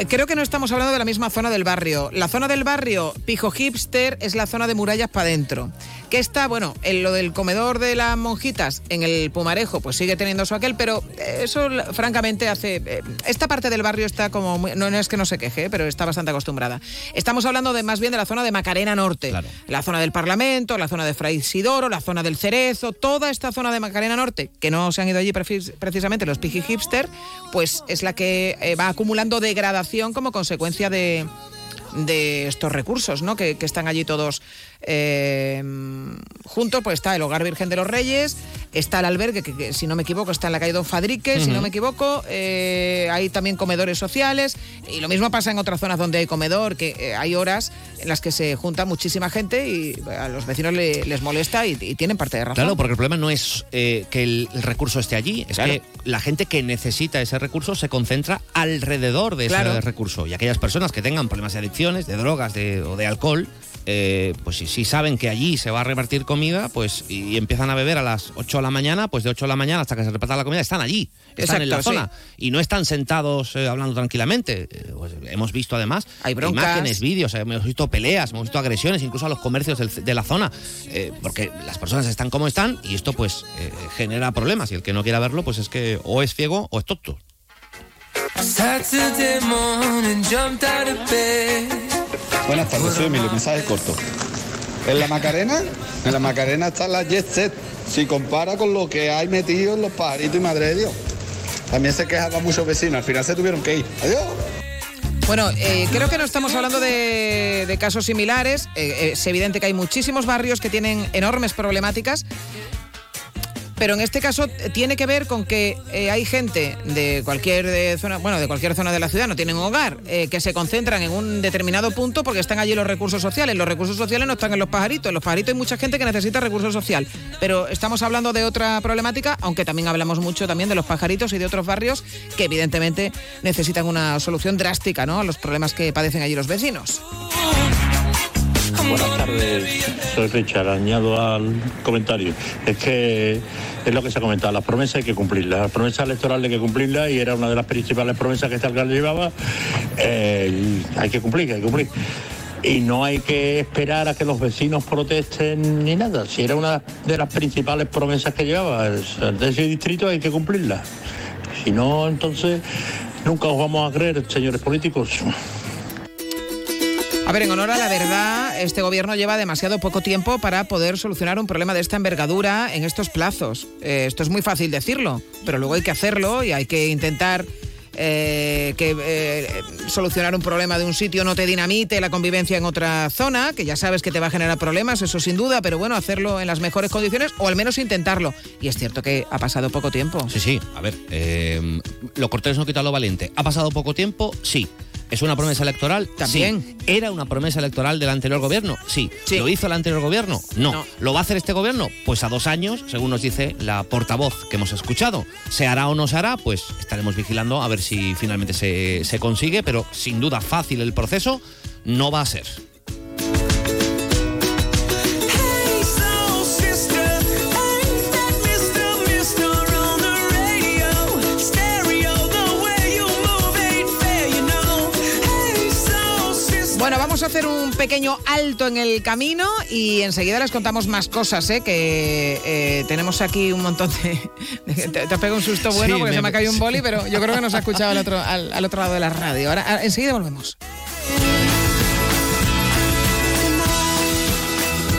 Creo que no estamos hablando de la misma zona del barrio. La zona del barrio Pijo Hipster es la zona de murallas para adentro. Que está, bueno, en lo del comedor de las monjitas en el Pumarejo, pues sigue teniendo su aquel, pero eso la- francamente hace. eh, Esta parte del barrio está como. muy- no, no es que no se queje, pero está bastante acostumbrada. Estamos hablando de más bien de la zona de Macarena Norte. La zona del Parlamento, la zona de Fray Isidoro, la zona del Cerezo, toda esta zona de Macarena Norte, que no se han ido allí precis- precisamente los Piji Hipster, pues es la que eh, va acumulando degradación como consecuencia de, de estos recursos, ¿no? Que, que están allí todos eh, juntos. Pues está el Hogar Virgen de los Reyes, está el albergue, que, que, si no me equivoco está en la calle Don Fadrique, si no me equivoco. eh, hay también comedores sociales y lo mismo pasa en otras zonas donde hay comedor, que eh, hay horas en las que se junta muchísima gente y a los vecinos le- les molesta y, y tienen parte de razón. Claro, porque el problema no es que el, el recurso esté allí, es Claro. que la gente que necesita ese recurso se concentra alrededor de Claro. ese recurso. Y aquellas personas que tengan problemas de adicciones, de drogas de- o de alcohol, eh, pues si, si saben que allí se va a repartir comida, pues y, y empiezan a beber a las 8 de la mañana, pues de 8 de la mañana hasta que se reparta la comida, están allí, están en la zona. Y no están sentados eh, hablando tranquilamente. Eh, pues hemos visto además Hay broncas. imágenes, vídeos, hemos visto peleas, hemos visto agresiones, incluso a los comercios del- de la zona, porque las personas están como están y esto pues genera problemas y el que no quiera verlo pues es que o es ciego o es tonto. Buenas tardes, soy Emilio, mensaje corto. En la Macarena, en la Macarena está la Jet Set. Si compara con lo que hay metido en los pajaritos y madre de Dios. También se quejaban muchos vecinos, al final se tuvieron que ir. Adiós. Bueno, eh, creo que no estamos hablando de, de casos similares. Eh, es evidente que hay muchísimos barrios que tienen enormes problemáticas. Pero en este caso eh, tiene que ver con que eh, hay gente de cualquier eh, zona, bueno, de cualquier zona de la ciudad, no tienen hogar, eh, que se concentran en un determinado punto porque están allí los recursos sociales. Los recursos sociales no están en los pajaritos. En los pajaritos hay mucha gente que necesita recursos social. Pero estamos hablando de otra problemática, aunque también hablamos mucho también de los pajaritos y de otros barrios que evidentemente necesitan una solución drástica, ¿no? A los problemas que padecen allí los vecinos. Buenas tardes, soy Richard. Añado al comentario. Es que es lo que se ha comentado, las promesas hay que cumplirlas. Las promesas electorales hay que cumplirlas y era una de las principales promesas que este alcalde llevaba. Eh, hay que cumplir, hay que cumplir. Y no hay que esperar a que los vecinos protesten ni nada. Si era una de las principales promesas que llevaba de ese distrito, hay que cumplirlas. Si no, entonces nunca os vamos a creer, señores políticos. A ver, en honor a la verdad, este gobierno lleva demasiado poco tiempo para poder solucionar un problema de esta envergadura en estos plazos. Eh, esto es muy fácil decirlo, pero luego hay que hacerlo y hay que intentar eh, que eh, solucionar un problema de un sitio no te dinamite la convivencia en otra zona, que ya sabes que te va a generar problemas, eso sin duda, pero bueno, hacerlo en las mejores condiciones o al menos intentarlo. Y es cierto que ha pasado poco tiempo. Sí, sí, a ver, lo cortés no quita lo valiente. ¿Ha pasado poco tiempo? Sí. ¿Es una promesa electoral? También. Sí. ¿Era una promesa electoral del anterior gobierno? Sí. ¿Lo hizo el anterior gobierno? No. No. ¿Lo va a hacer este gobierno? Pues a dos años, según nos dice la portavoz que hemos escuchado. ¿Se hará o no se hará? Pues estaremos vigilando a ver si finalmente se, se consigue, pero sin duda fácil el proceso no va a ser. Hacer un pequeño alto en el camino y enseguida les contamos más cosas, ¿eh? que eh, tenemos aquí un montón de... de- te, te pego un susto bueno Sí, porque me- se me ha caído un boli, pero yo creo que nos ha escuchado al otro, al, al otro lado de la radio. Ahora, ahora, enseguida volvemos.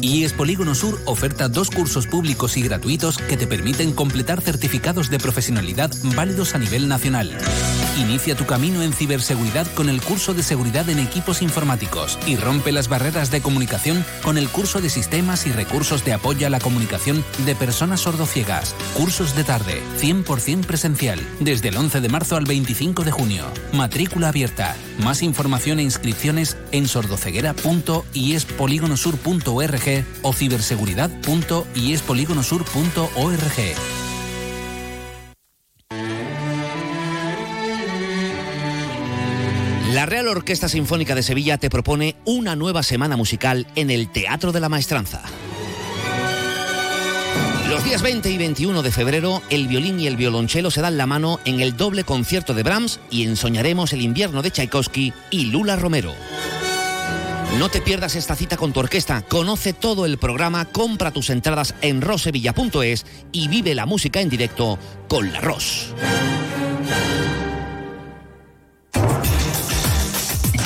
IES Polígono Sur oferta dos cursos públicos y gratuitos que te permiten completar certificados de profesionalidad válidos a nivel nacional. Inicia tu camino en ciberseguridad con el curso de seguridad en equipos informáticos y rompe las barreras de comunicación con el curso de sistemas y recursos de apoyo a la comunicación de personas sordociegas. Cursos de tarde, 100% presencial, desde el 11 de marzo al 25 de junio. Matrícula abierta. Más información e inscripciones en o ciberseguridad.iespoligonosur.org. La Real Orquesta Sinfónica de Sevilla te propone una nueva semana musical en el Teatro de la Maestranza. Los días 20 y 21 de febrero, el violín y el violonchelo se dan la mano en el doble concierto de Brahms y ensoñaremos el invierno de Tchaikovsky y Lula Romero. No te pierdas esta cita con tu orquesta, conoce todo el programa, compra tus entradas en rosevilla.es y vive la música en directo con la Ros.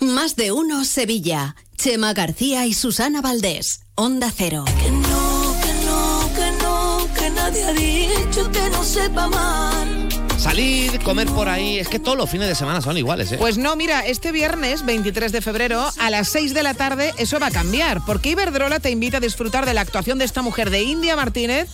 Más de uno Sevilla. Chema García y Susana Valdés. Onda Cero. Que no, que no, que no, que nadie ha dicho que no sepa mal. Salir, comer por ahí, es que todos los fines de semana son iguales, ¿eh? Pues no, mira, este viernes 23 de febrero a las 6 de la tarde eso va a cambiar, porque Iberdrola te invita a disfrutar de la actuación de esta mujer de India Martínez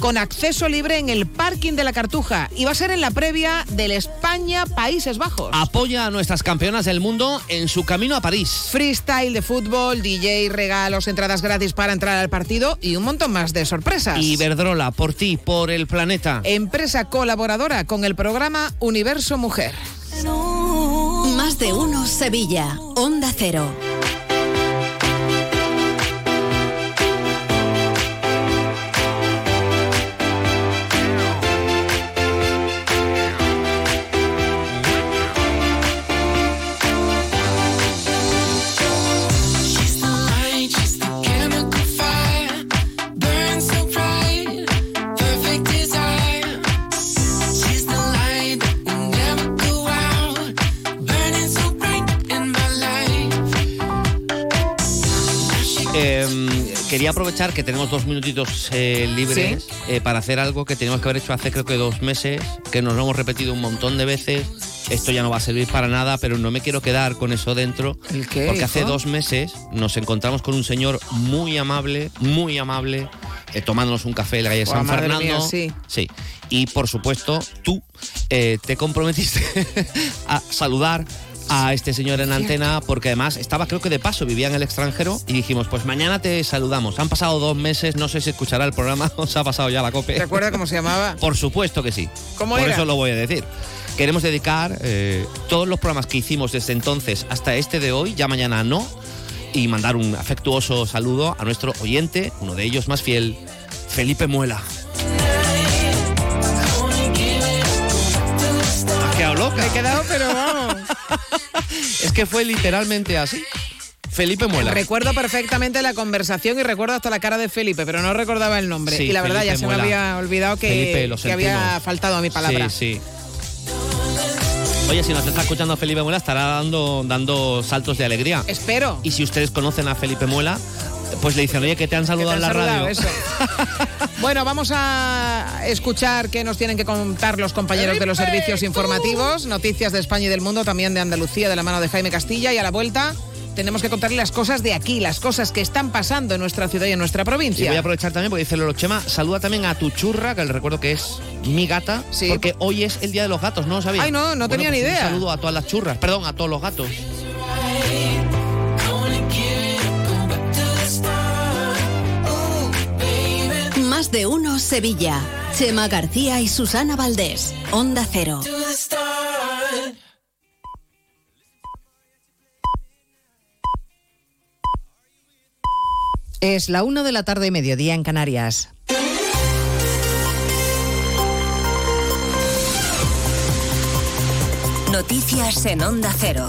con acceso libre en el parking de la Cartuja y va a ser en la previa del España-Países Bajos. Apoya a nuestras campeonas del mundo en su camino a París. Freestyle de fútbol, DJ, regalos, entradas gratis para entrar al partido y un montón más de sorpresas. Iberdrola, por ti, por el planeta. Empresa colaboradora con el programa Universo Mujer. Más de uno Sevilla. Onda Cero. Quería aprovechar que tenemos dos minutitos eh, libres eh, para hacer algo que teníamos que haber hecho hace creo que dos meses, que nos lo hemos repetido un montón de veces. Esto ya no va a servir para nada, pero no me quiero quedar con eso dentro. ¿El qué, Porque hace dos meses nos encontramos con un señor muy amable, muy amable, eh, tomándonos un café en la calle San Fernando. mía, sí. Sí. Y por supuesto, tú eh, te comprometiste a saludar a este señor en antena porque además estaba creo que de paso, vivía en el extranjero y dijimos, pues mañana te saludamos. Han pasado dos meses, no sé si escuchará el programa, os ha pasado ya la cope. ¿Te acuerdas cómo se llamaba? Por supuesto que sí. ¿Cómo Por era? eso lo voy a decir. Queremos dedicar eh, todos los programas que hicimos desde entonces hasta este de hoy, ya mañana no, y mandar un afectuoso saludo a nuestro oyente, uno de ellos más fiel, Felipe Muela. Me he quedado, pero. Es que fue literalmente así. Felipe Muela. Recuerdo perfectamente la conversación y recuerdo hasta la cara de Felipe, pero no recordaba el nombre. Sí, y la verdad Felipe ya se Muela. me había olvidado que, Felipe, lo que había faltado a mi palabra. Sí, sí. Oye, si nos está escuchando Felipe Muela, estará dando, dando saltos de alegría. Espero. Y si ustedes conocen a Felipe Muela, pues le dicen, oye, que te han saludado en la saludado, radio. eso. bueno, vamos a escuchar qué nos tienen que contar los compañeros de los servicios informativos, noticias de España y del mundo, también de Andalucía, de la mano de Jaime Castilla, y a la vuelta tenemos que contarle las cosas de aquí, las cosas que están pasando en nuestra ciudad y en nuestra Y provincia. voy a aprovechar también porque dice Lolo Chema, saluda también a tu churra, que le recuerdo que es mi gata, porque hoy es el día de los gatos, ¿no lo sabía? Ay, no, no tenía pues ni Un idea. saludo a todas las churras, perdón, a todos los gatos. Más de uno Sevilla. Chema García y Susana Valdés. Onda Cero. Es la una de la tarde, mediodía en Canarias. Noticias en Onda Cero.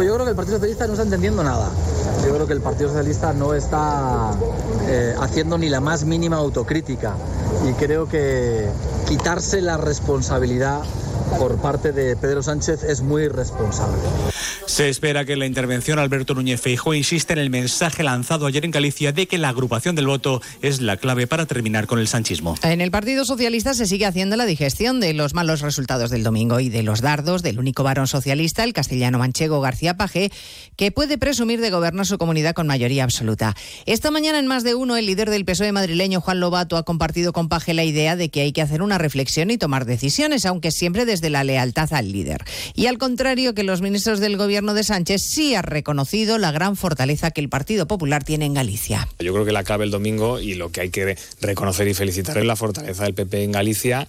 Yo creo que el Partido Socialista no está entendiendo nada. Yo creo que el Partido Socialista no está eh, haciendo ni la más mínima autocrítica. Y creo que quitarse la responsabilidad por parte de Pedro Sánchez es muy irresponsable. Se espera que en la intervención Alberto Núñez Feijóo insiste en el mensaje lanzado ayer en Galicia de que la agrupación del voto es la clave para terminar con el sanchismo. En el Partido Socialista se sigue haciendo la digestión de los malos resultados del domingo y de los dardos del único varón socialista, el castellano manchego García Pajé, que puede presumir de gobernar su comunidad con mayoría absoluta. Esta mañana en más de uno, el líder del PSOE madrileño, Juan Lobato, ha compartido con Pajé la idea de que hay que hacer una reflexión y tomar decisiones, aunque siempre desde la lealtad al líder. Y al contrario que los ministros del gobierno de Sánchez, sí ha reconocido la gran fortaleza que el Partido Popular tiene en Galicia. Yo creo que la clave el domingo y lo que hay que reconocer y felicitar es la fortaleza del PP en Galicia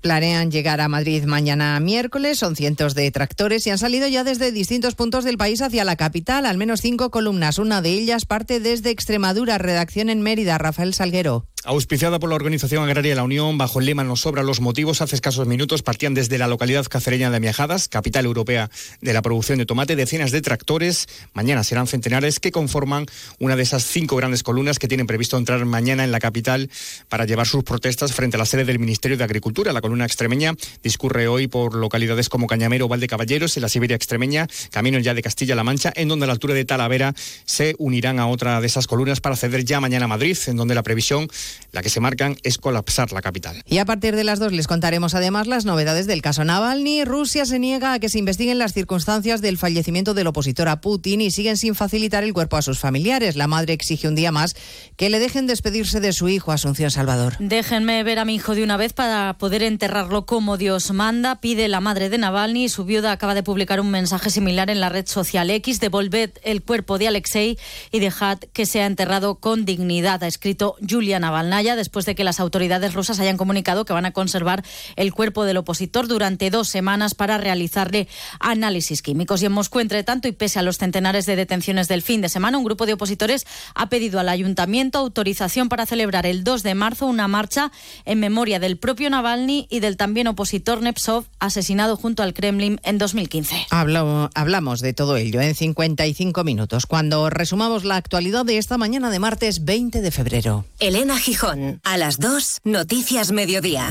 Planean llegar a Madrid mañana miércoles, son cientos de tractores y han salido ya desde distintos puntos del país hacia la capital, al menos cinco columnas. Una de ellas parte desde Extremadura, redacción en Mérida, Rafael Salguero. Auspiciada por la Organización Agraria La Unión, bajo el lema Nos sobra los motivos, hace escasos minutos partían desde la localidad cacereña de Miajadas, capital europea de la producción de tomate, decenas de tractores. Mañana serán centenares que conforman una de esas cinco grandes columnas que tienen previsto entrar mañana en la capital para llevar sus protestas frente a la sede del Ministerio de Agricultura. La columna extremeña discurre hoy por localidades como Cañamero o Valdecaballeros, en la Siberia extremeña, camino ya de Castilla-La Mancha, en donde a la altura de Talavera se unirán a otra de esas columnas para ceder ya mañana a Madrid, en donde la previsión La que se marcan es colapsar la capital. Y a partir de las dos les contaremos además las novedades del caso Navalny. Rusia se niega a que se investiguen las circunstancias del fallecimiento del opositor a Putin y siguen sin facilitar el cuerpo a sus familiares. La madre exige un día más que le dejen despedirse de su hijo Asunción Salvador. Déjenme ver a mi hijo de una vez para poder enterrarlo como Dios manda, pide la madre de Navalny. Su viuda acaba de publicar un mensaje similar en la red social X. Devolved el cuerpo de Alexei y dejad que sea enterrado con dignidad, ha escrito Julia Navalnaya después de que las autoridades rusas hayan comunicado que van a conservar el cuerpo del opositor durante dos semanas para realizarle análisis químicos. Y en Moscú, entre tanto, y pese a los centenares de detenciones del fin de semana, un grupo de opositores ha pedido al ayuntamiento autorización para celebrar el 2 de marzo una marcha en memoria del propio Navalny y del también opositor Nepsov, asesinado junto al Kremlin en 2015. Hablo- hablamos de todo ello en 55 minutos, cuando resumamos la actualidad de esta mañana de martes 20 de febrero. Elena Gijón, a las 2, Noticias Mediodía.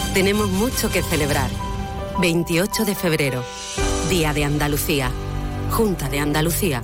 Tenemos mucho que celebrar. 28 de febrero, Día de Andalucía, Junta de Andalucía.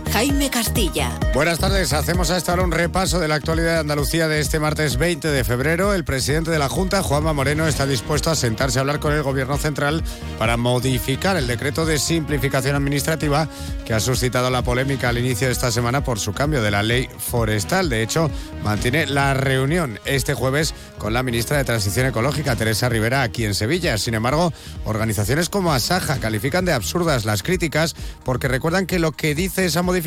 Jaime Castilla. Buenas tardes. Hacemos a esta hora un repaso de la actualidad de Andalucía de este martes 20 de febrero. El presidente de la Junta, Juanma Moreno, está dispuesto a sentarse a hablar con el Gobierno Central para modificar el decreto de simplificación administrativa que ha suscitado la polémica al inicio de esta semana por su cambio de la ley forestal. De hecho, mantiene la reunión este jueves con la ministra de Transición Ecológica, Teresa Rivera, aquí en Sevilla. Sin embargo, organizaciones como Asaja califican de absurdas las críticas porque recuerdan que lo que dice esa modificación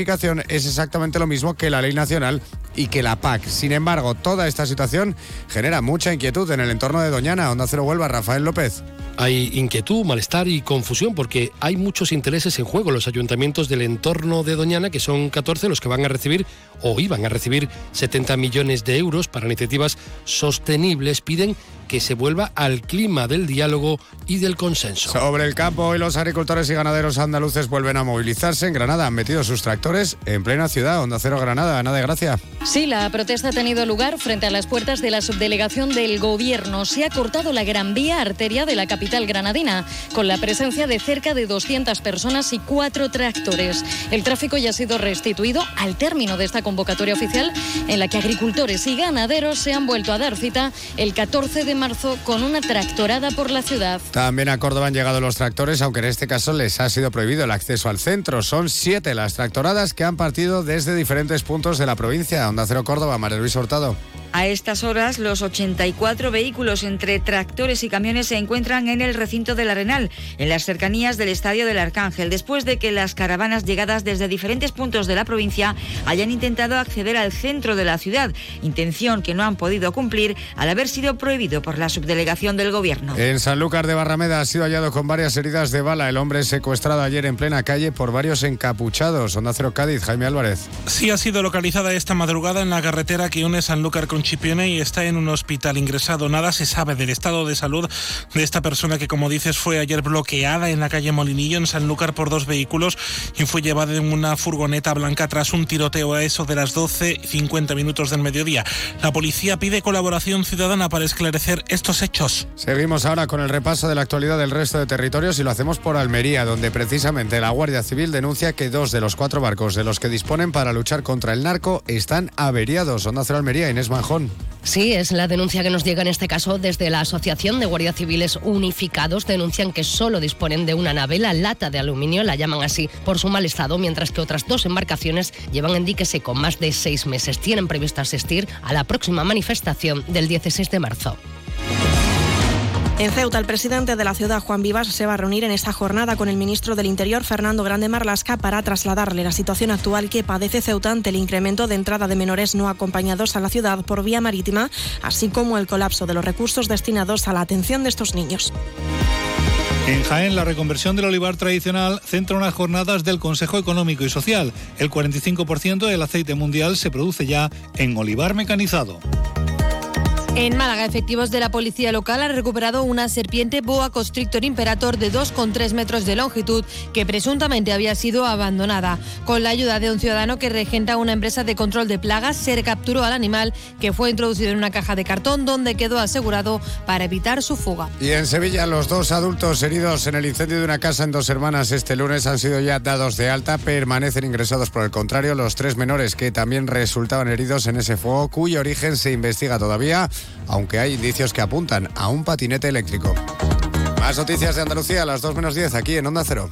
es exactamente lo mismo que la ley nacional y que la PAC. Sin embargo, toda esta situación genera mucha inquietud en el entorno de Doñana. Onda Cero Huelva, Rafael López. Hay inquietud, malestar y confusión porque hay muchos intereses en juego. Los ayuntamientos del entorno de Doñana, que son 14 los que van a recibir o iban a recibir 70 millones de euros para iniciativas sostenibles, piden que se vuelva al clima del diálogo y del consenso. Sobre el campo, hoy los agricultores y ganaderos andaluces vuelven a movilizarse. En Granada han metido sus tractores en plena ciudad. Onda Cero Granada, Ana de Gracia. Sí, la protesta ha tenido lugar frente a las puertas de la subdelegación del Gobierno. Se ha cortado la Gran Vía arteria de la capital granadina, con la presencia de cerca de 200 personas y cuatro tractores. El tráfico ya ha sido restituido al término de esta convocatoria oficial, en la que agricultores y ganaderos se han vuelto a dar cita el 14 de marzo con una tractorada por la ciudad. También a Córdoba han llegado los tractores, aunque en este caso les ha sido prohibido el acceso al centro. Son siete las tractoradas que han partido desde diferentes puntos de la provincia. Onda Cero Córdoba, María Luis Hurtado. A estas horas, los 84 vehículos entre tractores y camiones se encuentran en el recinto del Arenal, en las cercanías del Estadio del Arcángel, después de que las caravanas llegadas desde diferentes puntos de la provincia hayan intentado acceder al centro de la ciudad, intención que no han podido cumplir al haber sido prohibido por la subdelegación del Gobierno. En Sanlúcar de Barrameda ha sido hallado con varias heridas de bala el hombre secuestrado ayer en plena calle por varios encapuchados. Onda Cero Cádiz, Jaime Álvarez. Sí ha sido localizada esta madrugada en la carretera que une Sanlúcar con Chipione y está en un hospital ingresado. Nada se sabe del estado de salud de esta persona que, como dices, fue ayer bloqueada en la calle Molinillo en Sanlúcar por dos vehículos y fue llevada en una furgoneta blanca tras un tiroteo a eso de las 12 y 50 minutos del mediodía. La policía pide colaboración ciudadana para esclarecer estos hechos. Seguimos ahora con el repaso de la actualidad del resto de territorios y lo hacemos por Almería, donde precisamente la Guardia Civil denuncia que dos de los cuatro barcos de los que disponen para luchar contra el narco están averiados. Onda Cero Almería, Inés Manjón. Sí, es la denuncia que nos llega en este caso desde la Asociación de Guardias Civiles Unificados. Denuncian que solo disponen de una nave, la lata de aluminio, la llaman así por su mal estado, mientras que otras dos embarcaciones llevan en dique seco más de seis meses. Tienen previsto asistir a la próxima manifestación del 16 de marzo. En Ceuta, el presidente de la ciudad, Juan Vivas, se va a reunir en esta jornada con el ministro del Interior, Fernando Grande Marlasca, para trasladarle la situación actual que padece Ceuta ante el incremento de entrada de menores no acompañados a la ciudad por vía marítima, así como el colapso de los recursos destinados a la atención de estos niños. En Jaén, la reconversión del olivar tradicional centra unas jornadas del Consejo Económico y Social. El 45% del aceite mundial se produce ya en olivar mecanizado. En Málaga, efectivos de la policía local han recuperado una serpiente boa constrictor imperator de 2,3 metros de longitud que presuntamente había sido abandonada. Con la ayuda de un ciudadano que regenta una empresa de control de plagas, se recapturó al animal que fue introducido en una caja de cartón donde quedó asegurado para evitar su fuga. Y en Sevilla, los dos adultos heridos en el incendio de una casa en Dos Hermanas este lunes han sido ya dados de alta, permanecen ingresados por el contrario los tres menores que también resultaban heridos en ese fuego, cuyo origen se investiga todavía aunque hay indicios que apuntan a un patinete eléctrico. Más noticias de Andalucía a las 2 menos 10 aquí en Onda Cero.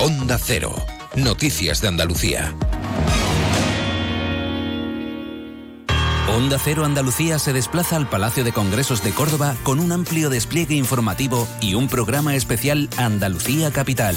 Onda Cero. Noticias de Andalucía. Onda Cero Andalucía se desplaza al Palacio de Congresos de Córdoba con un amplio despliegue informativo y un programa especial Andalucía Capital.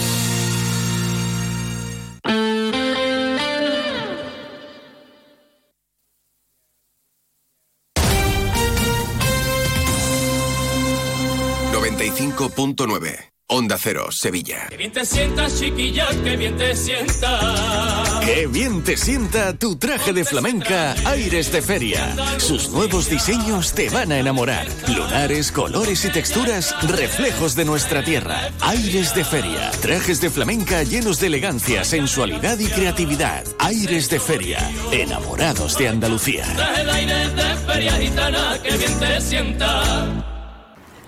Onda Cero, Sevilla. Qué bien te sientas, chiquilla, qué bien te sientas. Qué bien te sienta tu traje de flamenca Aires de Feria. Sus nuevos diseños te van a enamorar. Lunares, colores y texturas, reflejos de nuestra tierra. Aires de Feria. Trajes de flamenca llenos de elegancia, sensualidad y creatividad. Aires de Feria. Enamorados de Andalucía. Traje de aires de feria gitana, qué bien te sienta.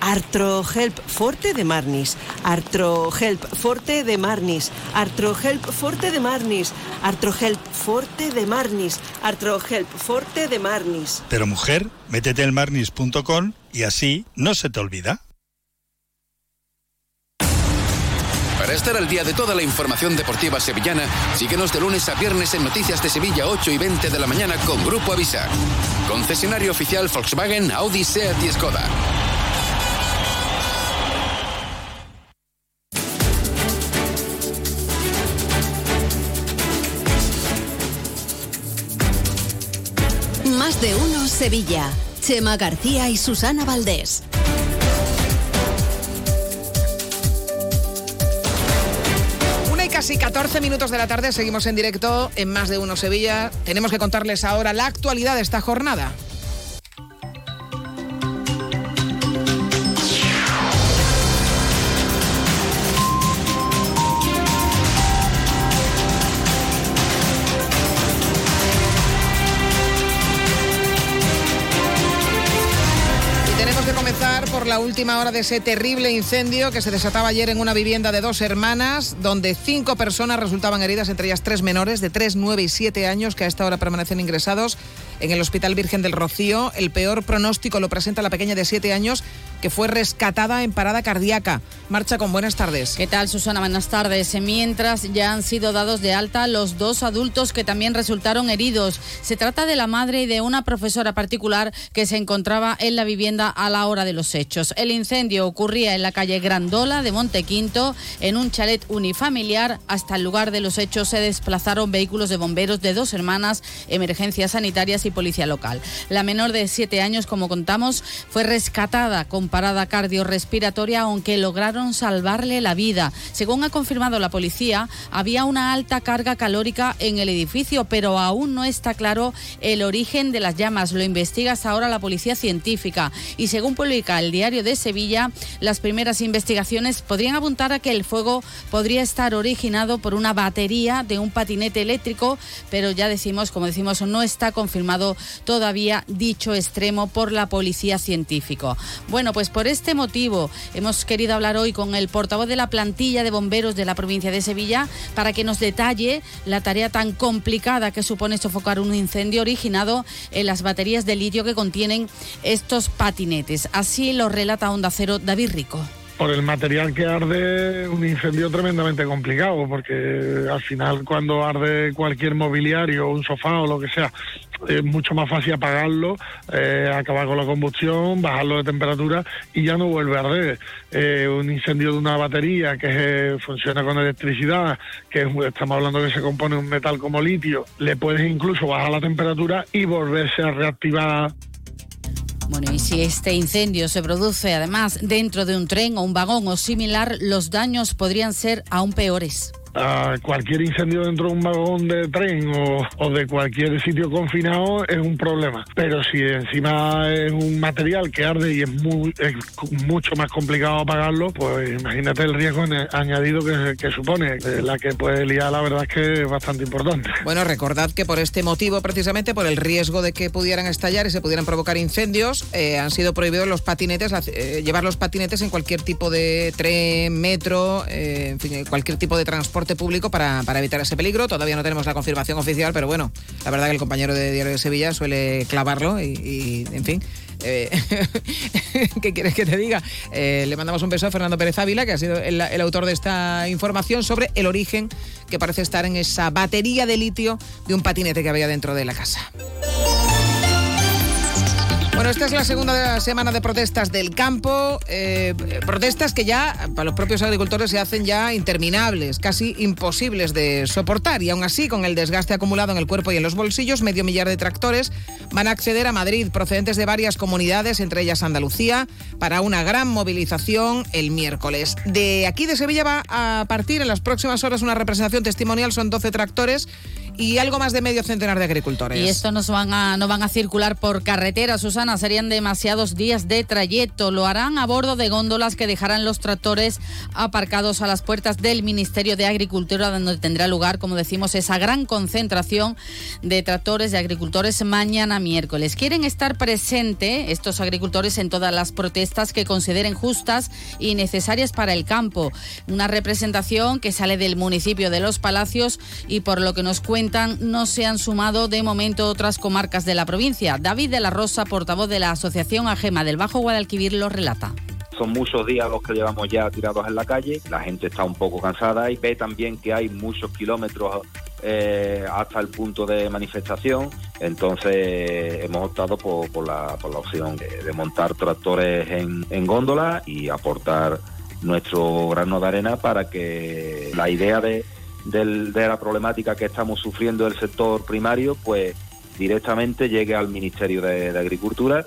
Artrohelp Forte de Marnis. Artrohelp Forte de Marnis. Artrohelp Forte de Marnis. Artrohelp Forte de Marnis. Artrohelp Forte de Marnis. Pero mujer, métete en marnis.com y así no se te olvida. Para estar al día de toda la información deportiva sevillana, síguenos de lunes a viernes en Noticias de Sevilla 8 y 20 de la mañana con Grupo Avisa. Concesionario oficial Volkswagen, Audi, Seat y Skoda. Más de uno Sevilla. Chema García y Susana Valdés. Una y casi Casi 14 minutos de la tarde, seguimos en directo en Más de Uno Sevilla. Tenemos que contarles ahora la actualidad de esta jornada. La última hora de ese terrible incendio que se desataba ayer en una vivienda de dos hermanas, donde cinco personas resultaban heridas, entre ellas tres menores de 3, 9 y 7 años, que a esta hora permanecen ingresados en el Hospital Virgen del Rocío. El peor pronóstico lo presenta la pequeña de 7 años, que fue rescatada en parada cardíaca. Marcha con buenas tardes. ¿Qué tal, Susana? Buenas tardes. Mientras ya han sido dados de alta los dos adultos que también resultaron heridos. Se trata de la madre y de una profesora particular que se encontraba en la vivienda a la hora de los hechos. El incendio ocurría en la calle Grandola de Montequinto, en un chalet unifamiliar. Hasta el lugar de los hechos se desplazaron vehículos de bomberos de dos hermanas, emergencias sanitarias y policía local. La menor de siete años, como contamos, fue rescatada con parada cardiorrespiratoria, aunque lograron salvarle la vida. Según ha confirmado la policía, había una alta carga calórica en el edificio, pero aún no está claro el origen de las llamas. Lo investiga ahora la policía científica. Y según publica el diario de Sevilla, las primeras investigaciones podrían apuntar a que el fuego podría estar originado por una batería de un patinete eléctrico, pero ya decimos, como decimos, no está confirmado todavía dicho extremo por la policía científico. Bueno, pues por este motivo hemos querido hablar hoy con el portavoz de la plantilla de bomberos de la provincia de Sevilla para que nos detalle la tarea tan complicada que supone sofocar un incendio originado en las baterías de litio que contienen estos patinetes. Así lo relata Onda Cero David Rico por el material que arde, un incendio tremendamente complicado, porque al final cuando arde cualquier mobiliario, un sofá o lo que sea, es mucho más fácil apagarlo, eh, acabar con la combustión, bajarlo de temperatura y ya no vuelve a arder. Eh, un incendio de una batería que eh, funciona con electricidad, que es, estamos hablando que se compone un metal como litio, le puedes incluso bajar la temperatura y volverse a reactivar bueno, y si este incendio se produce además dentro de un tren o un vagón o similar, los daños podrían ser aún peores a cualquier incendio dentro de un vagón de tren o, de cualquier sitio confinado es un problema. Pero si encima es un material que arde y es, muy, mucho más complicado apagarlo, pues imagínate el riesgo añadido que, supone. La que puede liar, la verdad es que es bastante importante. Bueno, recordad que por este motivo, precisamente por el riesgo de que pudieran estallar y se pudieran provocar incendios, eh, han sido prohibidos los patinetes, eh, llevar los patinetes en cualquier tipo de tren, metro, eh, en fin, cualquier tipo de transporte público para, para, evitar ese peligro. Todavía no tenemos la confirmación oficial, pero bueno, la verdad que el compañero de Diario de Sevilla suele clavarlo y, en fin. Eh, ¿Qué quieres que te diga? Eh, le mandamos un beso a Fernando Pérez Ávila, que ha sido el, autor de esta información sobre el origen que parece estar en esa batería de litio de un patinete que había dentro de la casa. Bueno, esta es la segunda semana de protestas del campo, eh, protestas que ya para los propios agricultores se hacen ya interminables, casi imposibles de soportar y aún así con el desgaste acumulado en el cuerpo y en los bolsillos, medio millar de tractores van a acceder a Madrid procedentes de varias comunidades, entre ellas Andalucía, para una gran movilización el miércoles. De aquí de Sevilla va a partir en las próximas horas una representación testimonial, son 12 tractores y algo más de medio centenar de agricultores. Y esto nos van a, no van a circular por carretera, Susana, serían demasiados días de trayecto. Lo harán a bordo de góndolas que dejarán los tractores aparcados a las puertas del Ministerio de Agricultura, donde tendrá lugar, como decimos, esa gran concentración de tractores de agricultores mañana miércoles. Quieren estar presentes estos agricultores en todas las protestas que consideren justas y necesarias para el campo. Una representación que sale del municipio de Los Palacios y por lo que nos cuenta no se han sumado de momento otras comarcas de la provincia. David de la Rosa, portavoz de la Asociación Agema del Bajo Guadalquivir, lo relata. Son muchos días los que llevamos ya tirados en la calle, la gente está un poco cansada y ve también que hay muchos kilómetros eh, hasta el punto de manifestación, entonces hemos optado por, la, opción de, de montar tractores en, en góndola y aportar nuestro grano de arena para que la idea de de la problemática que estamos sufriendo el sector primario, pues directamente llegue al Ministerio de, de Agricultura.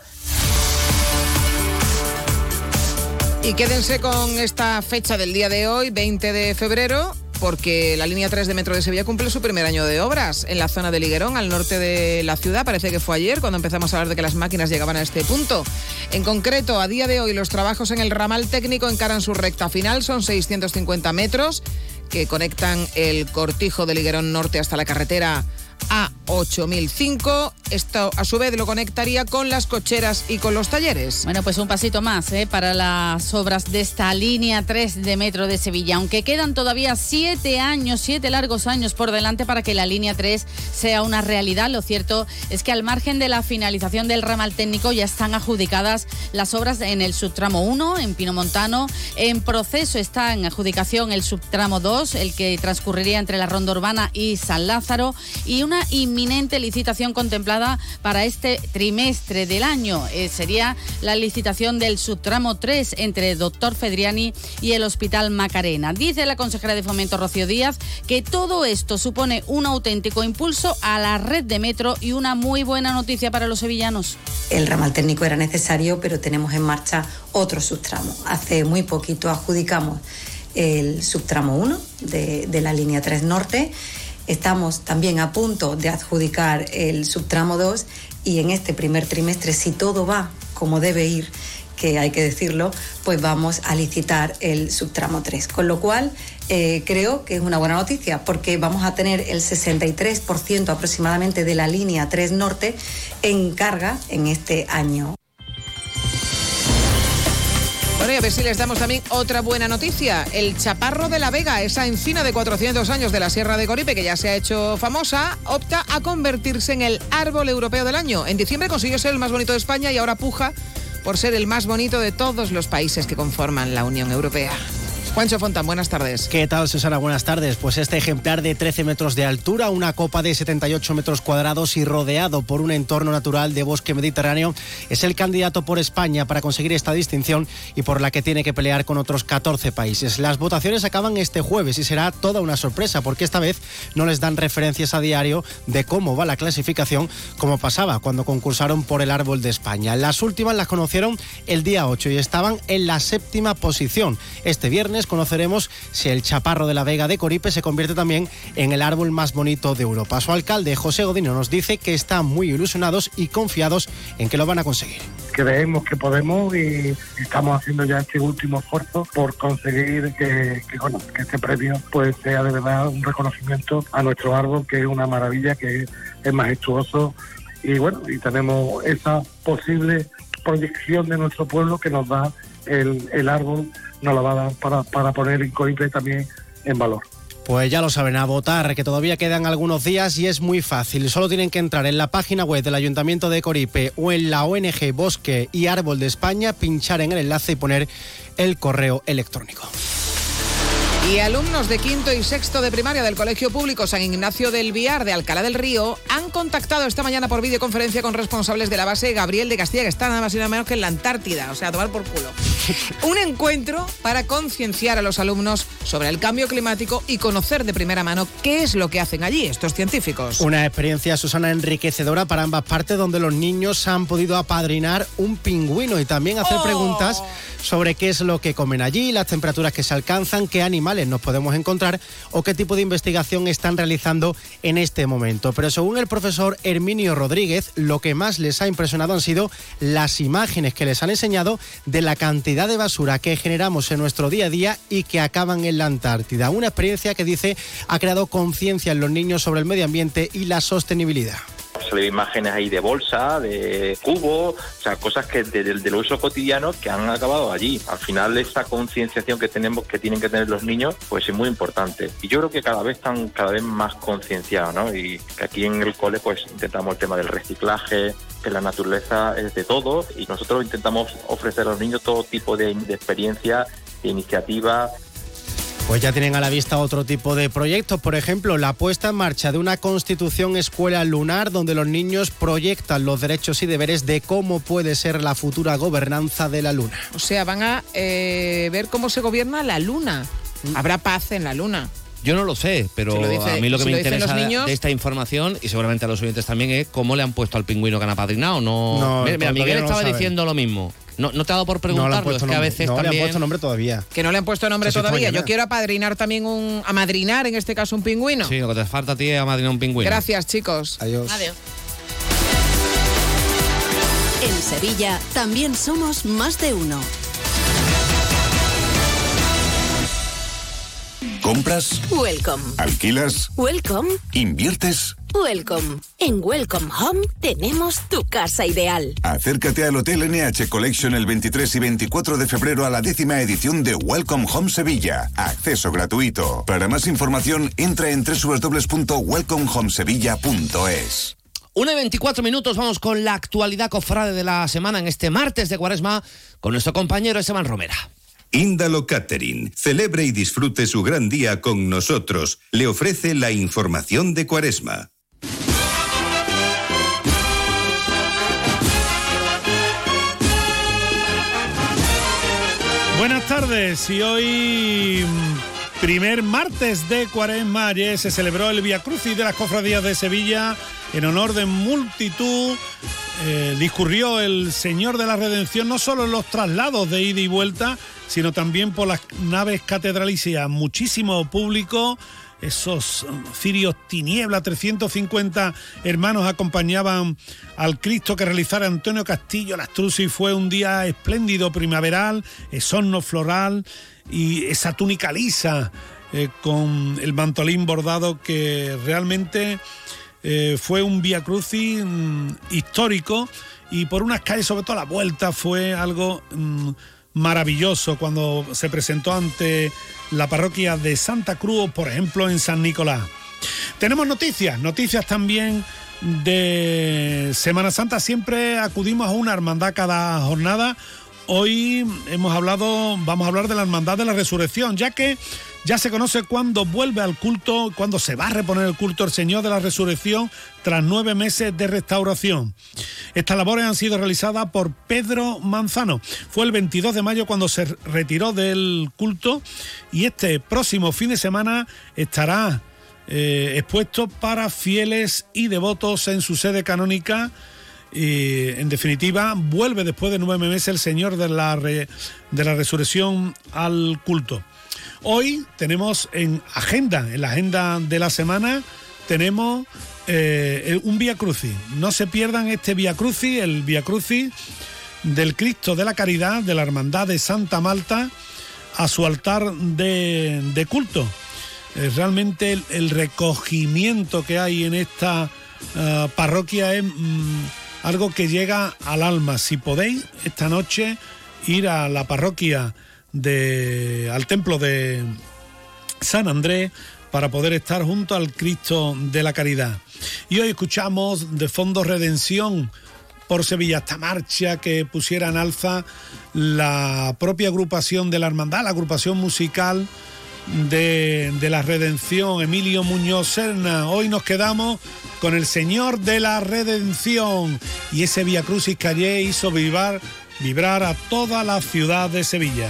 Y quédense con esta fecha del día de hoy, 20 de febrero, porque la línea 3 de Metro de Sevilla cumple su primer año de obras en la zona de Liguerón, al norte de la ciudad. Parece que fue ayer cuando empezamos a hablar de que las máquinas llegaban a este punto. En concreto, a día de hoy los trabajos en el ramal técnico encaran su recta final, son 650 metros que conectan el cortijo de Liguerón Norte hasta la carretera a8005. Esto a su vez lo conectaría con las cocheras y con los talleres. Bueno, pues un pasito más ¿eh? para las obras de esta línea 3 de Metro de Sevilla, aunque quedan todavía siete años, siete largos años por delante para que la línea 3 sea una realidad. Lo cierto es que al margen de la finalización del ramal técnico ya están adjudicadas las obras en el subtramo 1, en Pinomontano. En proceso está en adjudicación el subtramo 2, el que transcurriría entre la Ronda Urbana y San Lázaro, y una inminente licitación contemplada para este trimestre del año. Eh, sería la licitación del subtramo 3 entre Doctor Fedriani y el Hospital Macarena. Dice la consejera de Fomento Rocío Díaz que todo esto supone un auténtico impulso a la red de metro y una muy buena noticia para los sevillanos. El ramal técnico era necesario, pero tenemos en marcha otro subtramo. Hace muy poquito adjudicamos el subtramo 1 de, de la línea 3 norte Estamos también a punto de adjudicar el subtramo 2 y en este primer trimestre, si todo va como debe ir, que hay que decirlo, pues vamos a licitar el subtramo 3. Con lo cual, eh, creo que es una buena noticia porque vamos a tener el 63% aproximadamente de la línea 3 norte en carga en este año. Bueno, a ver si les damos también otra buena noticia. El Chaparro de la Vega, esa encina de 400 años de la Sierra de Coripe, que ya se ha hecho famosa, opta a convertirse en el árbol europeo del año. En diciembre consiguió ser el más bonito de España y ahora puja por ser el más bonito de todos los países que conforman la Unión Europea. Juancho Fontán, buenas tardes. ¿Qué tal, Susana? Buenas tardes. Pues este ejemplar de 13 metros de altura, una copa de 78 metros cuadrados y rodeado por un entorno natural de bosque mediterráneo, es el candidato por España para conseguir esta distinción y por la que tiene que pelear con otros 14 países. Las votaciones acaban este jueves y será toda una sorpresa porque esta vez no les dan referencias a diario de cómo va la clasificación como pasaba cuando concursaron por el árbol de España. Las últimas las conocieron el día 8 y estaban en la séptima posición. Este viernes conoceremos si el chaparro de la Vega de Coripe se convierte también en el árbol más bonito de Europa. Su alcalde, José Godino, nos dice que están muy ilusionados y confiados en que lo van a conseguir. Creemos que podemos y estamos haciendo ya este último esfuerzo por conseguir que, que este premio pues sea de verdad un reconocimiento a nuestro árbol, que es una maravilla, que es majestuoso y bueno, y tenemos esa posible proyección de nuestro pueblo que nos da el, el árbol nos la va a dar para, para poner Incoipe también en valor. Pues ya lo saben, a votar, que todavía quedan algunos días y es muy fácil. Solo tienen que entrar en la página web del Ayuntamiento de Coripe o en la ONG Bosque y Árbol de España, pinchar en el enlace y poner el correo electrónico. Y alumnos de quinto y sexto de primaria del Colegio Público San Ignacio del Viar de Alcalá del Río han contactado esta mañana por videoconferencia con responsables de la base Gabriel de Castilla, que está nada más y nada menos que en la Antártida, o sea, a tomar por culo. Un encuentro para concienciar a los alumnos sobre el cambio climático y conocer de primera mano qué es lo que hacen allí estos científicos. Una experiencia, Susana, enriquecedora para ambas partes, donde los niños han podido apadrinar un pingüino y también hacer Oh. preguntas sobre qué es lo que comen allí, las temperaturas que se alcanzan, qué animales nos podemos encontrar o qué tipo de investigación están realizando en este momento. Pero según el profesor Herminio Rodríguez, lo que más les ha impresionado han sido las imágenes que les han enseñado de la cantidad de basura que generamos en nuestro día a día y que acaban en la Antártida. Una experiencia que dice ha creado conciencia en los niños sobre el medio ambiente y la sostenibilidad. Se le ve imágenes ahí de bolsa, de cubo, o sea, cosas que del del uso cotidiano que han acabado allí. Al final esa concienciación que tenemos, que tienen que tener los niños, pues es muy importante. Y yo creo que cada vez están cada vez más concienciados, ¿no? Y que aquí en el cole pues intentamos el tema del reciclaje, que la naturaleza es de todo y nosotros intentamos ofrecer a los niños todo tipo de, de experiencia, de iniciativa, Pues ya tienen a la vista otro tipo de proyectos, por ejemplo, la puesta en marcha de una constitución escuela lunar donde los niños proyectan los derechos y deberes de cómo puede ser la futura gobernanza de la luna. O sea, van a eh, ver cómo se gobierna la luna. Habrá paz en la luna. Yo no lo sé, pero Si lo dice- a mí lo que si me lo interesa niños- de esta información, y seguramente a los oyentes también, es cómo le han puesto al pingüino que han apadrinado. No, No, mira, mira, todavía Miguel no estaba diciendo lo mismo. No, no te ha dado por No le han preguntarlo, puesto es que a nombre. veces no le han también... puesto nombre todavía. Que no le han puesto nombre todavía. Yo quiero apadrinar también un. amadrinar en este caso un pingüino. Sí, lo que te falta a ti es madrinar un pingüino. Gracias, chicos. Adiós. Adiós. En Sevilla también somos más de uno. ¿Compras? Welcome. ¿Alquilas? Welcome. ¿Inviertes? Welcome. En Welcome Home tenemos tu casa ideal. Acércate al Hotel NH Collection el 23 y 24 de febrero a la décima edición de Welcome Home Sevilla. Acceso gratuito. Para más información, entra en www.welcomehomesevilla.es. Una y 24 minutos, vamos con la actualidad cofrade de la semana en este martes de Cuaresma con nuestro compañero Esteban Romera. Índalo Catering. Celebre y disfrute su gran día con nosotros. Le ofrece la información de Cuaresma. Buenas tardes y hoy mm, primer martes de Cuaresma ayer se celebró el Via Crucis de las Cofradías de Sevilla en honor de multitud. eh, discurrió el Señor de la Redención no solo en los traslados de ida y vuelta, sino también por las naves catedralicias. Muchísimo público. Esos mm, cirios tiniebla, 350 hermanos acompañaban al Cristo que realizara Antonio Castillo Lastrucci. Fue un día espléndido, primaveral, esorno floral y esa túnica lisa eh, con el mantolín bordado que realmente eh, fue un Via Crucis mm, histórico y por unas calles, sobre todo la vuelta, fue algo mm, maravilloso cuando se presentó ante la parroquia de Santa Cruz, por ejemplo, en San Nicolás. Tenemos noticias, noticias también de Semana Santa. Siempre acudimos a una hermandad cada jornada. Hoy hemos hablado, vamos a hablar de la hermandad de la resurrección, ya que ya se conoce cuándo vuelve al culto, cuándo se va a reponer el culto el Señor de la Resurrección tras nueve meses de restauración. Estas labores han sido realizadas por Pedro Manzano. Fue el 22 de mayo cuando se retiró del culto y este próximo fin de semana estará eh, expuesto para fieles y devotos en su sede canónica. Y, en definitiva, vuelve después de nueve meses el Señor de la, de la Resurrección al culto. Hoy tenemos en agenda, en la agenda de la semana, tenemos eh, un Via Crucis. No se pierdan este Via Crucis, el Via Crucis del Cristo de la Caridad, de la Hermandad de Santa Malta, a su altar de, de culto. Realmente el, el recogimiento que hay en esta eh, parroquia es mm, algo que llega al alma. Si podéis, esta noche ir a la parroquia de al templo de San Andrés para poder estar junto al Cristo de la Caridad. Y hoy escuchamos de fondo Redención por Sevilla, esta marcha que pusiera en alza la propia agrupación de la hermandad, la agrupación musical de, de la Redención, Emilio Muñoz Serna. Hoy nos quedamos con el Señor de la Redención y ese Via Crucis que ayer hizo vibrar, vibrar a toda la ciudad de Sevilla.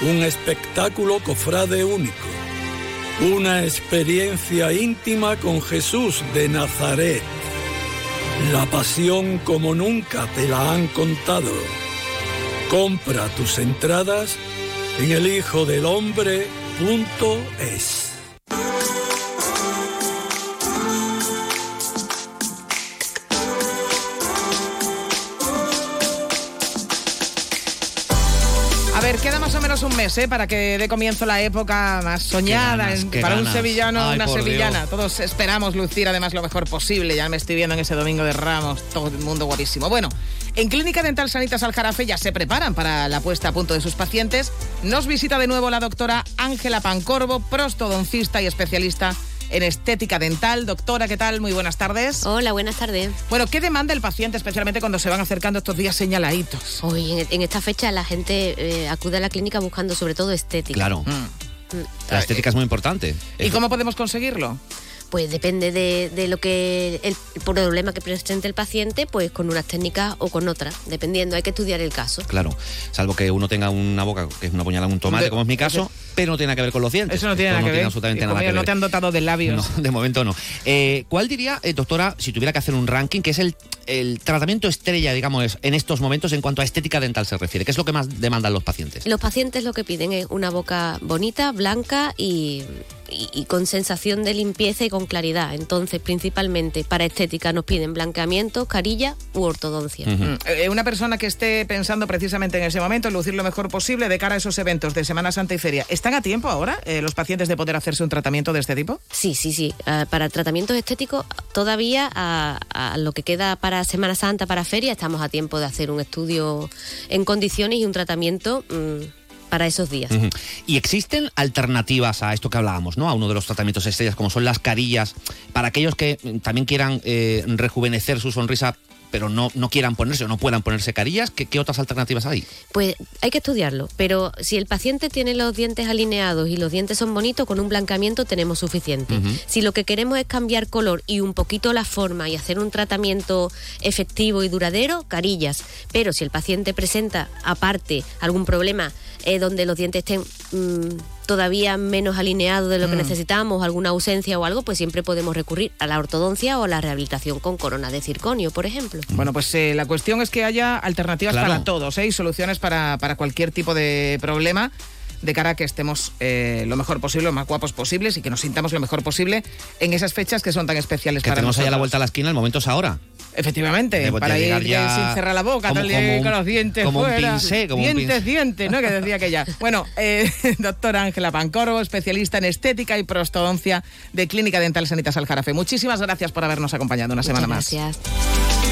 un espectáculo cofrade único, una experiencia íntima con Jesús de Nazaret, la pasión como nunca te la han contado. Compra tus entradas en elhijodelhombre.es. más o menos un mes, ¿eh? Para que dé comienzo la época más soñada. ganas, en- qué para un sevillano, Ay, una sevillana. Dios. Todos esperamos lucir además lo mejor posible. Ya me estoy viendo en ese domingo de Ramos. Todo el mundo guapísimo. Bueno, en Clínica Dental Sanitas Aljarafe ya se preparan para la puesta a punto de sus pacientes. Nos visita de nuevo la doctora Ángela Pancorbo, prostodoncista y especialista en estética dental. Doctora, ¿qué tal? Muy buenas tardes. Hola, buenas tardes. Bueno, ¿qué demanda el paciente, especialmente cuando se van acercando estos días señaladitos? Hoy, en, en esta fecha, la gente eh, acude a la clínica buscando sobre todo estética. Claro. Mm. La estética es muy importante. ¿Y cómo podemos conseguirlo? Pues depende de, de lo que el, problema que presente el paciente, pues con unas técnicas o con otras, dependiendo. Hay que estudiar el caso. Claro, salvo que uno tenga una boca que es una puñalada en un tomate, De- como es mi caso, pero no tiene nada que ver con los dientes. Eso no tiene nada que ver. absolutamente nada que ver. no te han dotado de labios. No, de momento no. Eh, ¿Cuál diría, eh, doctora, si tuviera que hacer un ranking, que es el, el tratamiento estrella, digamos, en estos momentos en cuanto a estética dental se refiere? ¿Qué es lo que más demandan los pacientes? Los pacientes lo que piden es una boca bonita, blanca y, y- y con sensación de limpieza y con claridad. Entonces, principalmente para estética nos piden blanqueamiento, carilla u ortodoncia. Mm. Eh, Una persona que esté pensando precisamente en ese momento en lucir lo mejor posible de cara a esos eventos de Semana Santa y Feria, ¿están a tiempo ahora eh, los pacientes de poder hacerse un tratamiento de este tipo? Sí, sí, sí. Ah, para tratamientos estéticos, todavía a, a lo que queda para Semana Santa, para feria, estamos a tiempo de hacer un estudio en condiciones y un tratamiento mm, para esos días. ¿Y existen alternativas a esto que hablábamos, ¿no? A uno de los tratamientos estrellas, como son las carillas, para aquellos que mm, también quieran eh, rejuvenecer su sonrisa, pero no, no quieran ponerse o no puedan ponerse carillas? ¿Qué, qué otras alternativas hay? Pues hay que estudiarlo, pero si el paciente tiene los dientes alineados y los dientes son bonitos, con un blancamiento tenemos suficiente. Si lo que queremos es cambiar color y un poquito la forma y hacer un tratamiento efectivo y duradero, carillas. Pero si el paciente presenta aparte algún problema eh, donde los dientes estén mm, todavía menos alineados de lo que Mm. necesitamos, alguna ausencia o algo, pues siempre podemos recurrir a la ortodoncia o a la rehabilitación con corona de circonio, por ejemplo. Bueno, pues eh, la cuestión es que haya alternativas Claro. para todos ¿eh? y soluciones para, para cualquier tipo de problema de cara a que estemos eh, lo mejor posible, lo más guapos posibles y que nos sintamos lo mejor posible en esas fechas que son tan especiales Que para tenemos allá la nosotros. vuelta a la esquina, el momento es ahora. Efectivamente, para ir llegar ya sin cerrar la boca, como- tal y como un- con los dientes como un fuera. pincé, como un dientes, pincé. dientes, ¿no? Que decía que ya. Bueno, eh, doctora Ángela Pancorbo, especialista en estética y prostodoncia de Clínica Dental Sanitas Aljarafe. Muchísimas gracias por habernos acompañado una semana más. Gracias.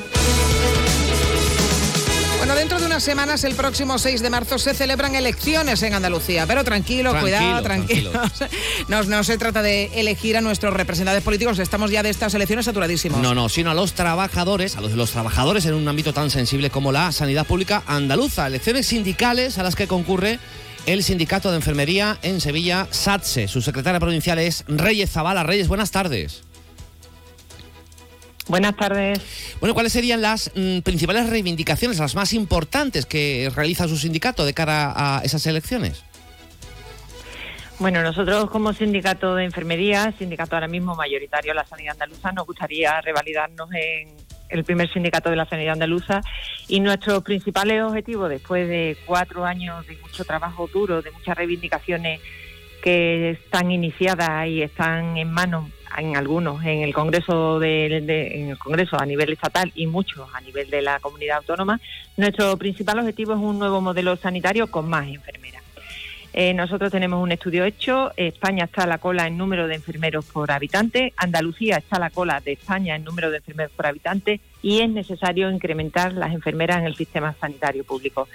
Bueno, dentro de unas semanas, el próximo 6 de marzo, se celebran elecciones en Andalucía. Pero tranquilo, Tranquilo, cuidado, tranquilo. No, no se trata de elegir a nuestros representantes políticos, estamos ya de estas elecciones saturadísimos. No, no, sino a los trabajadores, a los, los trabajadores en un ámbito tan sensible como la sanidad pública andaluza. Elecciones sindicales a las que concurre el Sindicato de Enfermería en Sevilla, SATSE. Su secretaria provincial es Reyes Zavala. Reyes, buenas tardes. Buenas tardes. Bueno, ¿cuáles serían las mm, principales reivindicaciones, las más importantes que realiza su sindicato de cara a esas elecciones? Bueno, nosotros como sindicato de enfermería, sindicato ahora mismo mayoritario de la sanidad andaluza, nos gustaría revalidarnos en el primer sindicato de la sanidad andaluza y nuestros principales objetivos, después de cuatro años de mucho trabajo duro, de muchas reivindicaciones que están iniciadas y están en manos en algunos en el Congreso de, Congreso a nivel estatal y muchos a nivel de la comunidad autónoma, nuestro principal objetivo es un nuevo modelo sanitario con más enfermeras. Eh, nosotros tenemos un estudio hecho, España está a la cola en número de enfermeros por habitante, Andalucía está a la cola de España en número de enfermeros por habitante y es necesario incrementar las enfermeras en el sistema sanitario público.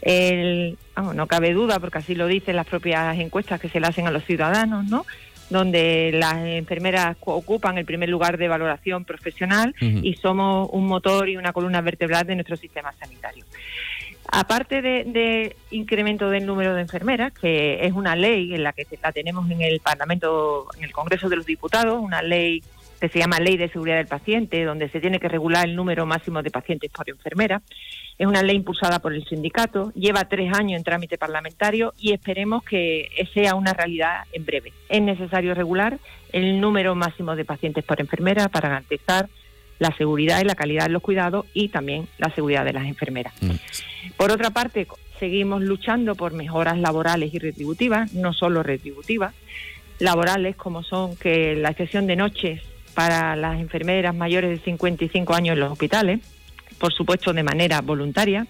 El- vamos, no cabe duda, porque así lo dicen las propias encuestas que se le hacen a los ciudadanos, ¿no? Donde las enfermeras cu- ocupan el primer lugar de valoración profesional y somos un motor y una columna vertebral de nuestro sistema sanitario. Aparte de, de incremento del número de enfermeras, que es una ley en la que la tenemos en el Parlamento, en el Congreso de los Diputados, una ley que se llama Ley de Seguridad del Paciente, donde se tiene que regular el número máximo de pacientes por enfermera. Es una ley impulsada por el sindicato, lleva tres años en trámite parlamentario y esperemos que sea una realidad en breve. Es necesario regular el número máximo de pacientes por enfermera para garantizar la seguridad y la calidad de los cuidados y también la seguridad de las enfermeras. Por otra parte, seguimos luchando por mejoras laborales y retributivas, no solo retributivas, laborales como son que la excepción de noches para las enfermeras mayores de 55 años en los hospitales, por supuesto de manera voluntaria.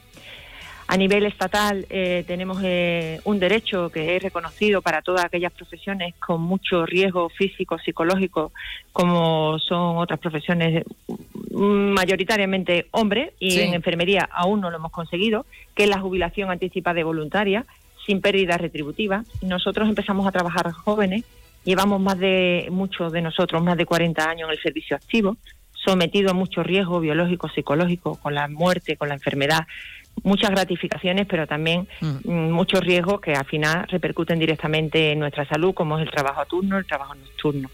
A nivel estatal eh, tenemos eh, un derecho que es reconocido para todas aquellas profesiones con mucho riesgo físico, psicológico, como son otras profesiones mm, mayoritariamente hombres, y Sí. en enfermería aún no lo hemos conseguido, que es la jubilación anticipada y voluntaria, sin pérdida retributiva. Nosotros empezamos a trabajar jóvenes, llevamos más de, muchos de nosotros, más de 40 años en el servicio activo, sometido a mucho riesgo biológico, psicológico, con la muerte, con la enfermedad, muchas gratificaciones, pero también mm, muchos riesgos que al final repercuten directamente en nuestra salud, como es el trabajo a turno, el trabajo nocturno.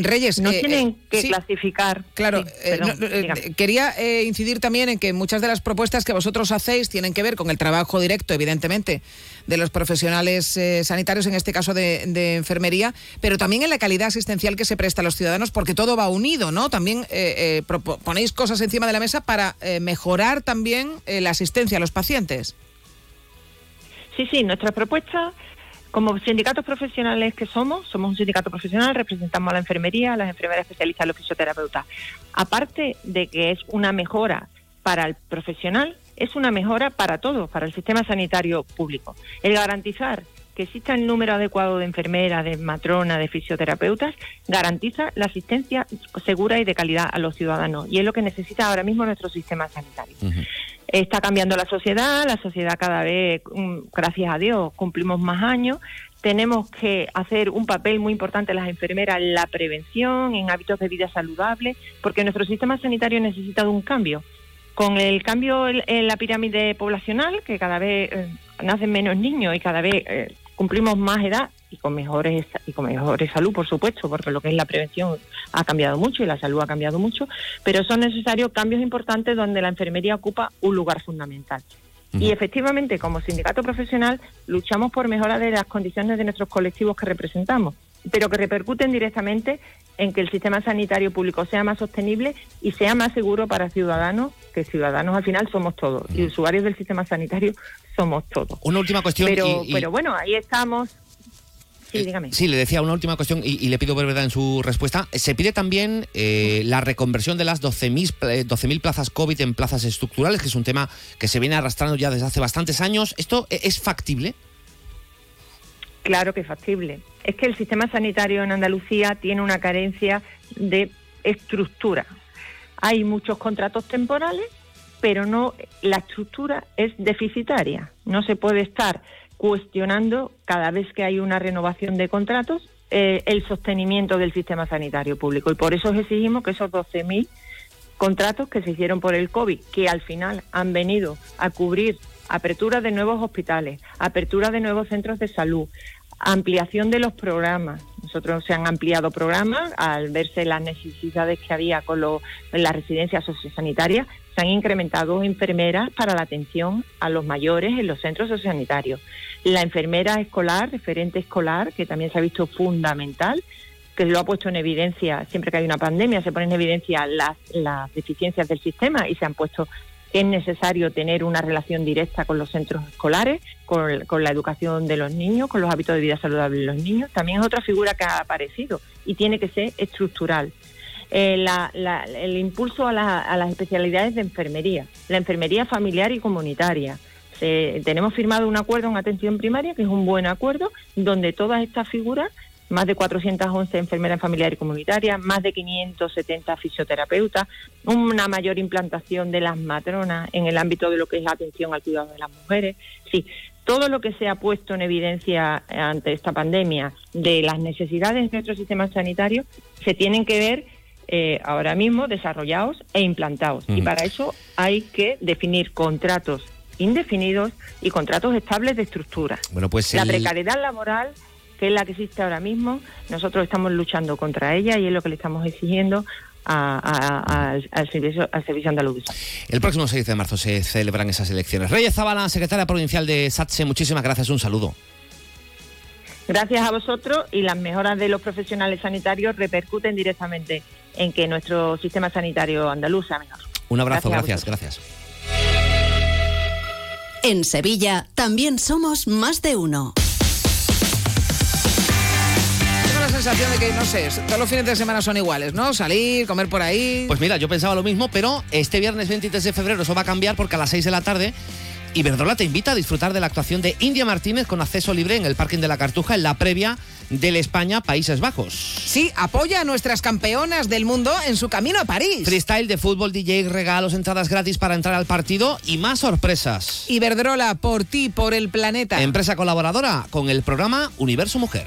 Reyes, no eh, tienen eh, que sí. clasificar. Claro, Sí, eh, perdón, no, eh, quería eh, incidir también en que muchas de las propuestas que vosotros hacéis tienen que ver con el trabajo directo, evidentemente, de los profesionales eh, sanitarios, en este caso de, enfermería, pero también en la calidad asistencial que se presta a los ciudadanos, porque todo va unido, ¿no? También eh, eh, ponéis cosas encima de la mesa para eh, mejorar también la asistencia a los pacientes. Sí, sí, nuestra propuesta, como sindicatos profesionales que somos, somos un sindicato profesional, representamos a la enfermería, a las enfermeras especialistas, a los fisioterapeutas. Aparte de que es una mejora para el profesional, es una mejora para todos, para el sistema sanitario público. El garantizar que exista el número adecuado de enfermeras, de matronas, de fisioterapeutas, garantiza la asistencia segura y de calidad a los ciudadanos. Y es lo que necesita ahora mismo nuestro sistema sanitario. Está cambiando la sociedad, la sociedad cada vez, mm, gracias a Dios, cumplimos más años. Tenemos que hacer un papel muy importante las enfermeras en la prevención, en hábitos de vida saludables, porque nuestro sistema sanitario necesita de un cambio. Con el cambio en, la pirámide poblacional, que cada vez eh, nacen menos niños y cada vez eh, cumplimos más edad y con mejores y con mejores salud, por supuesto, porque lo que es la prevención ha cambiado mucho y la salud ha cambiado mucho, pero son necesarios cambios importantes donde la enfermería ocupa un lugar fundamental. Y efectivamente, como sindicato profesional, luchamos por mejora de las condiciones de nuestros colectivos que representamos, pero que repercuten directamente en que el sistema sanitario público sea más sostenible y sea más seguro para ciudadanos, que ciudadanos al final somos todos, y usuarios del sistema sanitario somos todos. Una última cuestión. Pero, y- y- pero bueno, ahí estamos. Sí, dígame. Sí, le decía una última cuestión y, y le pido brevedad en su respuesta. Se pide también eh, la reconversión de las 12.000 pla- eh, 12.000 plazas COVID en plazas estructurales, que es un tema que se viene arrastrando ya desde hace bastantes años. ¿Esto e- es factible? Claro que es factible. Es que el sistema sanitario en Andalucía tiene una carencia de estructura. Hay muchos contratos temporales, pero no la estructura es deficitaria. No se puede estar cuestionando cada vez que hay una renovación de contratos eh, el sostenimiento del sistema sanitario público y por eso exigimos que esos 12.000 contratos que se hicieron por el COVID, que al final han venido a cubrir apertura de nuevos hospitales, apertura de nuevos centros de salud, ampliación de los programas. Nosotros se han ampliado programas al verse las necesidades que había con lo- las residencias sociosanitarias. Se han incrementado enfermeras para la atención a los mayores en los centros sociosanitarios. La enfermera escolar, referente escolar, que también se ha visto fundamental, que lo ha puesto en evidencia, siempre que hay una pandemia, se ponen en evidencia las, las deficiencias del sistema y se han puesto es necesario tener una relación directa con los centros escolares, con, la educación de los niños, con los hábitos de vida saludable de los niños. También es otra figura que ha aparecido y tiene que ser estructural. Eh, el impulso a, a las especialidades de enfermería, la enfermería familiar y comunitaria. Se- tenemos firmado un acuerdo en atención primaria, que es un buen acuerdo, donde todas estas figuras más de 411 enfermeras familiares y comunitarias, más de 570 fisioterapeutas, una mayor implantación de las matronas en el ámbito de lo que es la atención al cuidado de las mujeres. Sí, todo lo que se ha puesto en evidencia ante esta pandemia de las necesidades de nuestro sistema sanitario se tienen que ver eh, ahora mismo desarrollados e implantados. Y para eso hay que definir contratos indefinidos y contratos estables de estructura. Bueno, pues La el- precariedad laboral, que es la que existe ahora mismo, nosotros estamos luchando contra ella y es lo que le estamos exigiendo a- a- a- al, al servicio, al servicio andaluz. El próximo 6 de marzo se celebran esas elecciones. Reyes Zabala, secretaria provincial de SATSE, muchísimas gracias, un saludo. Gracias a vosotros y las mejoras de los profesionales sanitarios repercuten directamente en que nuestro sistema sanitario andaluz sea mejor. Un abrazo, gracias, gracias. En Sevilla también somos más de uno. Sensación de que, no sé, todos los fines de semana son iguales, ¿no? Salir, comer por ahí. Pues mira, yo pensaba lo mismo, pero este viernes 23 de febrero eso va a cambiar porque a las 6 de la tarde Iberdrola te invita a disfrutar de la actuación de India Martínez con acceso libre en el parking de la Cartuja en la previa del España-Países Bajos. Sí, apoya a nuestras campeonas del mundo en su camino a París. Freestyle de fútbol, DJ, regalos, entradas gratis para entrar al partido y más sorpresas. Iberdrola, por ti, por el planeta. Empresa colaboradora con el programa Universo Mujer.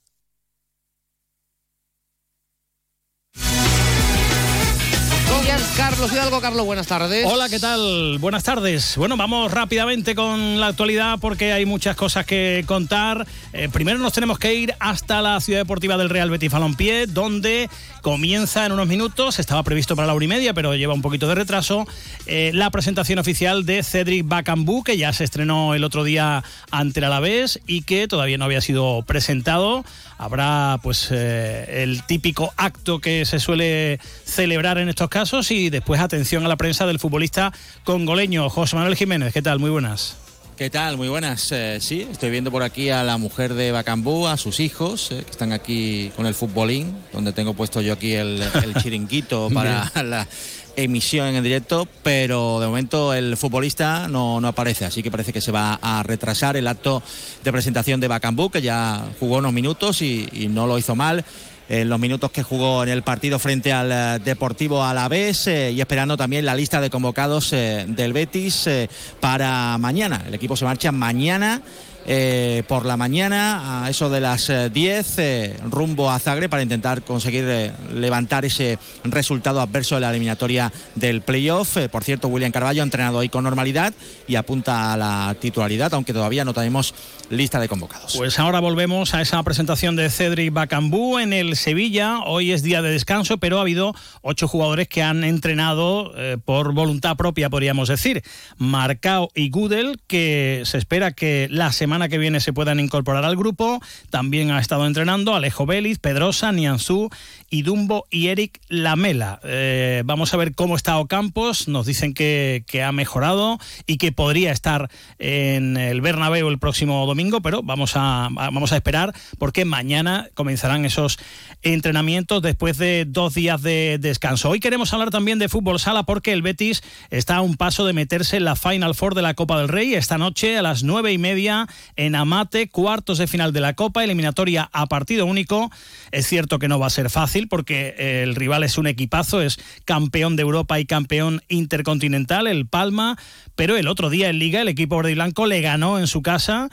Carlos Hidalgo. Carlos, buenas tardes. Hola, ¿qué tal? Buenas tardes. Bueno, vamos rápidamente con la actualidad porque hay muchas cosas que contar. Eh, primero nos tenemos que ir hasta la ciudad deportiva del Real Betis Balompié, donde comienza en unos minutos, estaba previsto para la hora y media, pero lleva un poquito de retraso, eh, la presentación oficial de Cedric Bacambú, que ya se estrenó el otro día ante el Alavés y que todavía no había sido presentado. Habrá pues eh, el típico acto que se suele celebrar en estos casos y después atención a la prensa del futbolista congoleño José Manuel Jiménez. ¿Qué tal? Muy buenas. ¿Qué tal? Muy buenas. Eh, sí, estoy viendo por aquí a la mujer de Bacambú, a sus hijos, eh, que están aquí con el futbolín, donde tengo puesto yo aquí el, el chiringuito para la emisión en directo, pero de momento el futbolista no, no aparece, así que parece que se va a retrasar el acto de presentación de Bacambú, que ya jugó unos minutos y, no lo hizo mal en los minutos que jugó en el partido frente al eh, Deportivo Alavés eh, y esperando también la lista de convocados eh, del Betis eh, para mañana. El equipo se marcha mañana. Eh, por la mañana a eso de las eh, 10 eh, rumbo a Zagreb para intentar conseguir eh, levantar ese resultado adverso de la eliminatoria del playoff. Eh, por cierto, William Carballo ha entrenado hoy con normalidad y apunta a la titularidad, aunque todavía no tenemos lista de convocados. Pues ahora volvemos a esa presentación de Cedric Bacambú en el Sevilla. Hoy es día de descanso, pero ha habido ocho jugadores que han entrenado eh, por voluntad propia, podríamos decir. Marcao y Gudel, que se espera que la semana que viene se puedan incorporar al grupo. También ha estado entrenando Alejo Vélez, Pedrosa, Nianzú, Idumbo y Eric Lamela. Eh, vamos a ver cómo está Ocampos. Nos dicen que, que ha mejorado y que podría estar en el Bernabéu el próximo domingo, pero vamos a, vamos a esperar porque mañana comenzarán esos entrenamientos después de dos días de descanso. Hoy queremos hablar también de fútbol sala porque el Betis está a un paso de meterse en la Final Four de la Copa del Rey esta noche a las nueve y media en Amate, cuartos de final de la Copa, eliminatoria a partido único. Es cierto que no va a ser fácil porque el rival es un equipazo, es campeón de Europa y campeón intercontinental, el Palma, pero el otro día en Liga el equipo verde y blanco le ganó en su casa.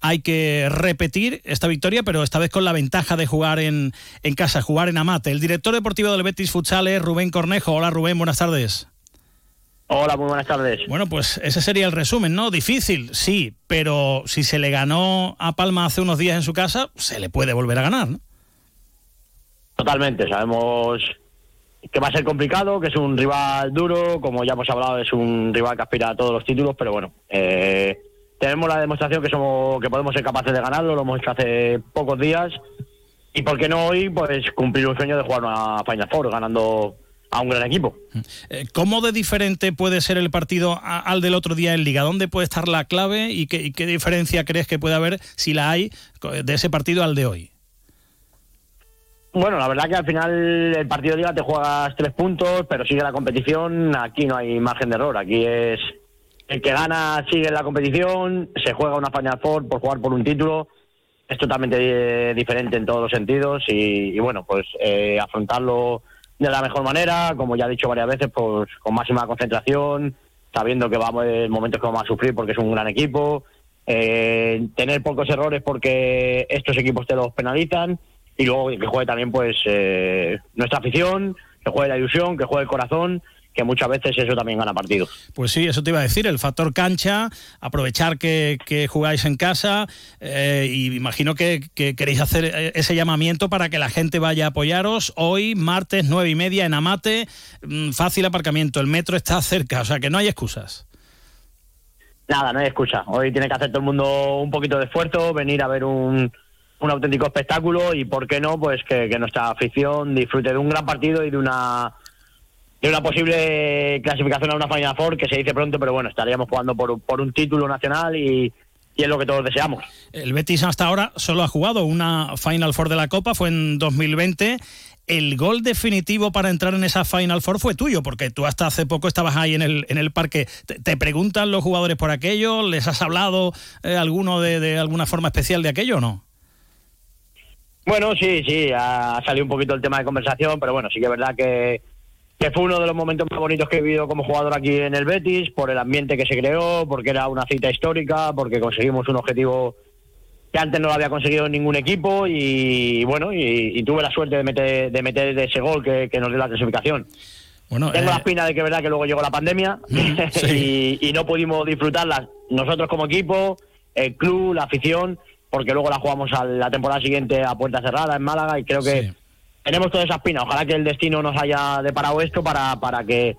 Hay que repetir esta victoria, pero esta vez con la ventaja de jugar en, en casa, jugar en Amate. El director deportivo del Betis Futsal es Rubén Cornejo. Hola Rubén, buenas tardes. Hola, muy buenas tardes. Bueno, pues ese sería el resumen, ¿no? Difícil, sí, pero si se le ganó a Palma hace unos días en su casa, se le puede volver a ganar, ¿no? Totalmente, sabemos que va a ser complicado, que es un rival duro, como ya hemos hablado, es un rival que aspira a todos los títulos, pero bueno, eh, tenemos la demostración que somos que podemos ser capaces de ganarlo, lo hemos hecho hace pocos días y por qué no hoy pues cumplir un sueño de jugar una Final Four ganando a un gran equipo. Eh, ¿Cómo de diferente puede ser el partido al del otro día en Liga? ¿Dónde puede estar la clave y qué, y qué diferencia crees que puede haber, si la hay, de ese partido al de hoy? Bueno, la verdad que al final el partido de liga te juegas tres puntos, pero sigue la competición, aquí no hay margen de error, aquí es el que gana sigue la competición, se juega una Final Four por jugar por un título, es totalmente eh, diferente en todos los sentidos y, y bueno, pues eh, afrontarlo de la mejor manera, como ya he dicho varias veces, pues con máxima concentración, sabiendo que vamos en momentos que vamos a sufrir porque es un gran equipo. Eh, tener pocos errores porque estos equipos te los penalizan. Y luego que juegue también pues eh, nuestra afición, que juegue la ilusión, que juegue el corazón que muchas veces eso también gana partidos. Pues sí, eso te iba a decir, el factor cancha, aprovechar que, que jugáis en casa eh, y imagino que, que, queréis hacer eh, ese llamamiento para que la gente vaya a apoyaros. Hoy, martes, nueve y media en Amate, mm, fácil aparcamiento, el metro está cerca, o sea que no hay excusas. Nada, no hay excusa. Hoy tiene que hacer todo el mundo un poquito de esfuerzo, venir a ver un, un auténtico espectáculo y, ¿por qué no?, pues que, que nuestra afición disfrute de un gran partido y de una de una posible clasificación a una Final Four, que se dice pronto, pero bueno, estaríamos jugando por, por un título nacional y, y es lo que todos deseamos. El Betis hasta ahora solo ha jugado una Final Four de la Copa, fue en 2020. El gol definitivo para entrar en esa Final Four fue tuyo, porque tú hasta hace poco estabas ahí en el, en el parque. ¿Te, te preguntan los jugadores por aquello? ¿Les has hablado eh, alguno de, de, alguna forma especial de aquello o no? Bueno, sí, sí, ha salido un poquito el tema de conversación, pero bueno, sí que es verdad que, que fue uno de los momentos más bonitos que he vivido como jugador aquí en el Betis, por el ambiente que se creó, porque era una cita histórica, porque conseguimos un objetivo que antes no lo había conseguido ningún equipo y bueno, y, y tuve la suerte de meter, de meter ese gol que, que nos dio la clasificación. Bueno, Tengo eh, la espina de que verdad que luego llegó la pandemia y, y no pudimos disfrutarla nosotros como equipo, el club, la afición, porque luego la jugamos a la temporada siguiente a puerta cerrada en Málaga y creo que tenemos toda esa espina. Ojalá que el destino nos haya deparado esto para, para que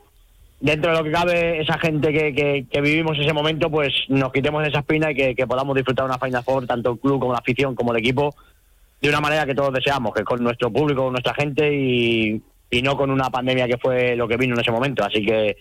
dentro de lo que cabe esa gente que, que, que vivimos ese momento pues nos quitemos esa espina y que, podamos disfrutar una Final Four, tanto el club como la afición como el equipo, de una manera que todos deseamos, que con nuestro público, con nuestra gente y, y no con una pandemia que fue lo que vino en ese momento. Así que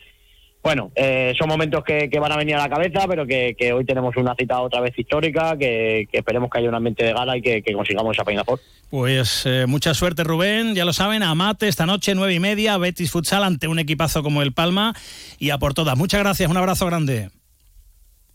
bueno, eh, son momentos que, van a venir a la cabeza, pero que, hoy tenemos una cita otra vez histórica, que, que esperemos que haya un ambiente de gala y que, consigamos esa Four. Pues eh, mucha suerte, Rubén. Ya lo saben, Amate esta noche, nueve y media, Betis Futsal ante un equipazo como el Palma y a por todas. Muchas gracias, un abrazo grande.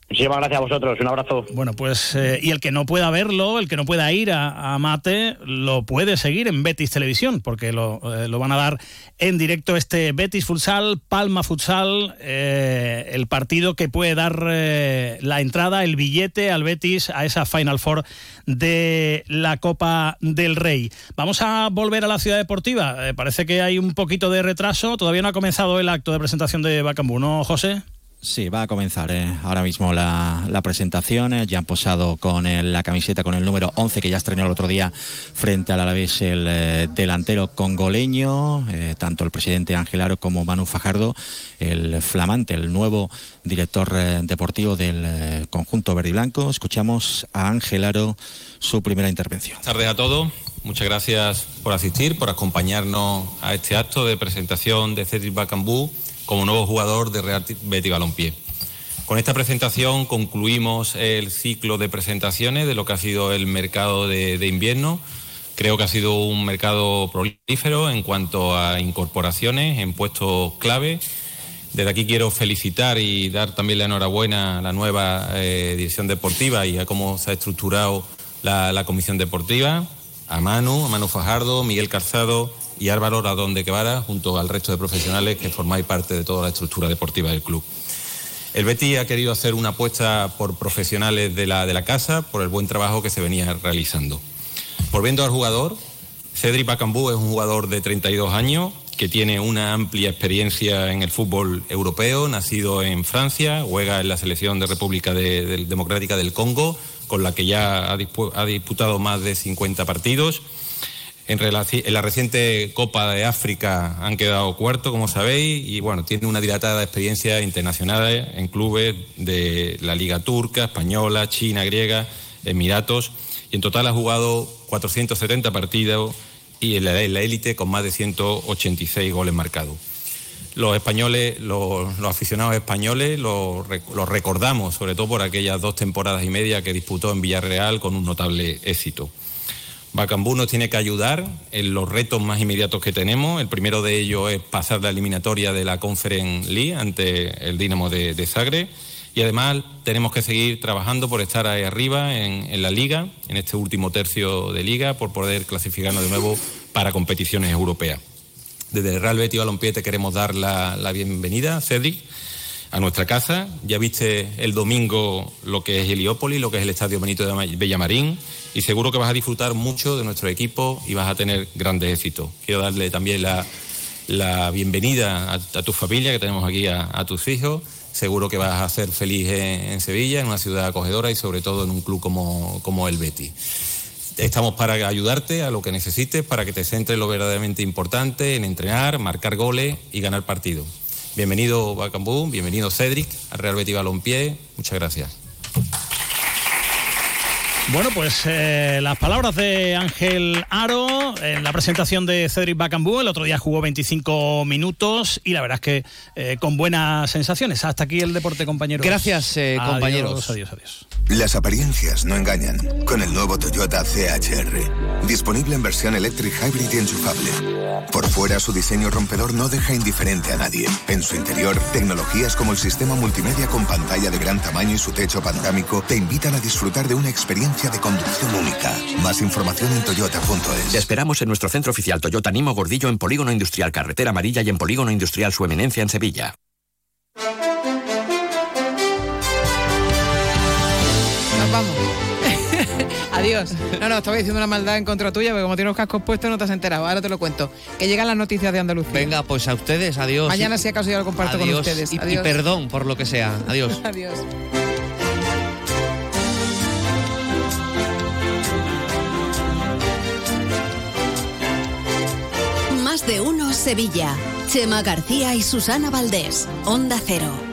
Muchísimas gracias a vosotros, un abrazo. Bueno, pues eh, y el que no pueda verlo, el que no pueda ir a, a Mate, lo puede seguir en Betis Televisión, porque lo, eh, lo, van a dar en directo este Betis Futsal, Palma Futsal, eh, el partido que puede dar la entrada, el billete al Betis a esa Final Four de la Copa del Rey. Vamos a volver a la ciudad deportiva. Parece que hay un poquito de retraso, todavía no ha comenzado el acto de presentación de Bacambú, ¿no, José? Sí, va a comenzar eh, ahora mismo la, presentación. Eh, ya han posado con la camiseta con el número 11 que ya estrenó el otro día frente al Alavés el eh, delantero congoleño, tanto el presidente Ángel Aro como Manu Fajardo, el flamante, el nuevo director deportivo del conjunto verde y blanco. Escuchamos a Ángel Aro su primera intervención. Buenas tardes a todos. Muchas gracias por asistir, por acompañarnos a este acto de presentación de Cedric Bacambú como nuevo jugador de Real Betis Balompié. Con esta presentación concluimos el ciclo de presentaciones de lo que ha sido el mercado de, invierno. Creo que ha sido un mercado prolífero en cuanto a incorporaciones en puestos clave. Desde aquí quiero felicitar y dar también la enhorabuena a la nueva eh, dirección deportiva y a cómo se ha estructurado la, la comisión deportiva, a Manu, a Manu Fajardo, Miguel Calzado, y Álvaro Radón de Quevara, junto al resto de profesionales que formáis parte de toda la estructura deportiva del club. El Betis ha querido hacer una apuesta por profesionales de la, de la casa, por el buen trabajo que se venía realizando. Volviendo al jugador, Cedric Bacambú es un jugador de 32 años que tiene una amplia experiencia en el fútbol europeo, nacido en Francia, juega en la selección de República de, de Democrática del Congo, con la que ya ha disputado más de 50 partidos en, la reciente Copa de África han quedado cuarto, como sabéis, y bueno, tiene una dilatada experiencia internacional en clubes de la Liga Turca, Española, China, Griega, Emiratos, y en total ha jugado 470 partidos y en la élite con más de 186 goles marcados. Los españoles, los, aficionados españoles, los recordamos, sobre todo por aquellas dos temporadas y media que disputó en Villarreal con un notable éxito. Bacambú nos tiene que ayudar en los retos más inmediatos que tenemos. El primero de ellos es pasar la eliminatoria de la Conference League ante el Dinamo de, de. Y además tenemos que seguir trabajando por estar ahí arriba en, en, la liga, en este último tercio de liga, por poder clasificarnos de nuevo para competiciones europeas. Desde el Real Betis Balompié te queremos dar la, la bienvenida, Cedric, a nuestra casa. Ya viste el domingo lo que es Heliópolis, lo que es el Estadio Benito de Bellamarín y seguro que vas a disfrutar mucho de nuestro equipo y vas a tener grandes éxitos. Quiero darle también la, bienvenida a, tu familia, que tenemos aquí a, tus hijos. Seguro que vas a ser feliz en, Sevilla, en una ciudad acogedora y sobre todo en un club como, como el Betty. Estamos para ayudarte a lo que necesites, para que te centres lo verdaderamente importante en entrenar, marcar goles y ganar partidos. Bienvenido Bacambú, bienvenido Cedric al Real Betis Balompié. Muchas gracias. Bueno, pues eh, las palabras de Ángel Aro en la presentación de Cedric Bacambú. El otro día jugó 25 minutos y la verdad es que eh, con buenas sensaciones. Hasta aquí el deporte, compañeros. Gracias, eh, compañeros. Adiós, adiós. Las apariencias no engañan. Con el nuevo Toyota CHR. Disponible en versión electric hybrid y enchufable. Por fuera, su diseño rompedor no deja indiferente a nadie. En su interior, tecnologías como el sistema multimedia con pantalla de gran tamaño y su techo pantámico te invitan a disfrutar de una experiencia de conducción única. Más información en toyota.es. Te esperamos en nuestro centro oficial Toyota Nimo Gordillo en Polígono Industrial Carretera Amarilla y en Polígono Industrial Su Eminencia en Sevilla. Nos vamos. Adiós. No, no, estaba diciendo una maldad en contra tuya, porque como tienes los cascos puestos no te has enterado. Ahora te lo cuento. Que llegan las noticias de Andalucía. Venga, pues a ustedes, adiós. Mañana si acaso ya lo comparto con ustedes. Y, y perdón por lo que sea. Adiós. adiós. De uno Sevilla. Chema García y Susana Valdés. Onda Cero.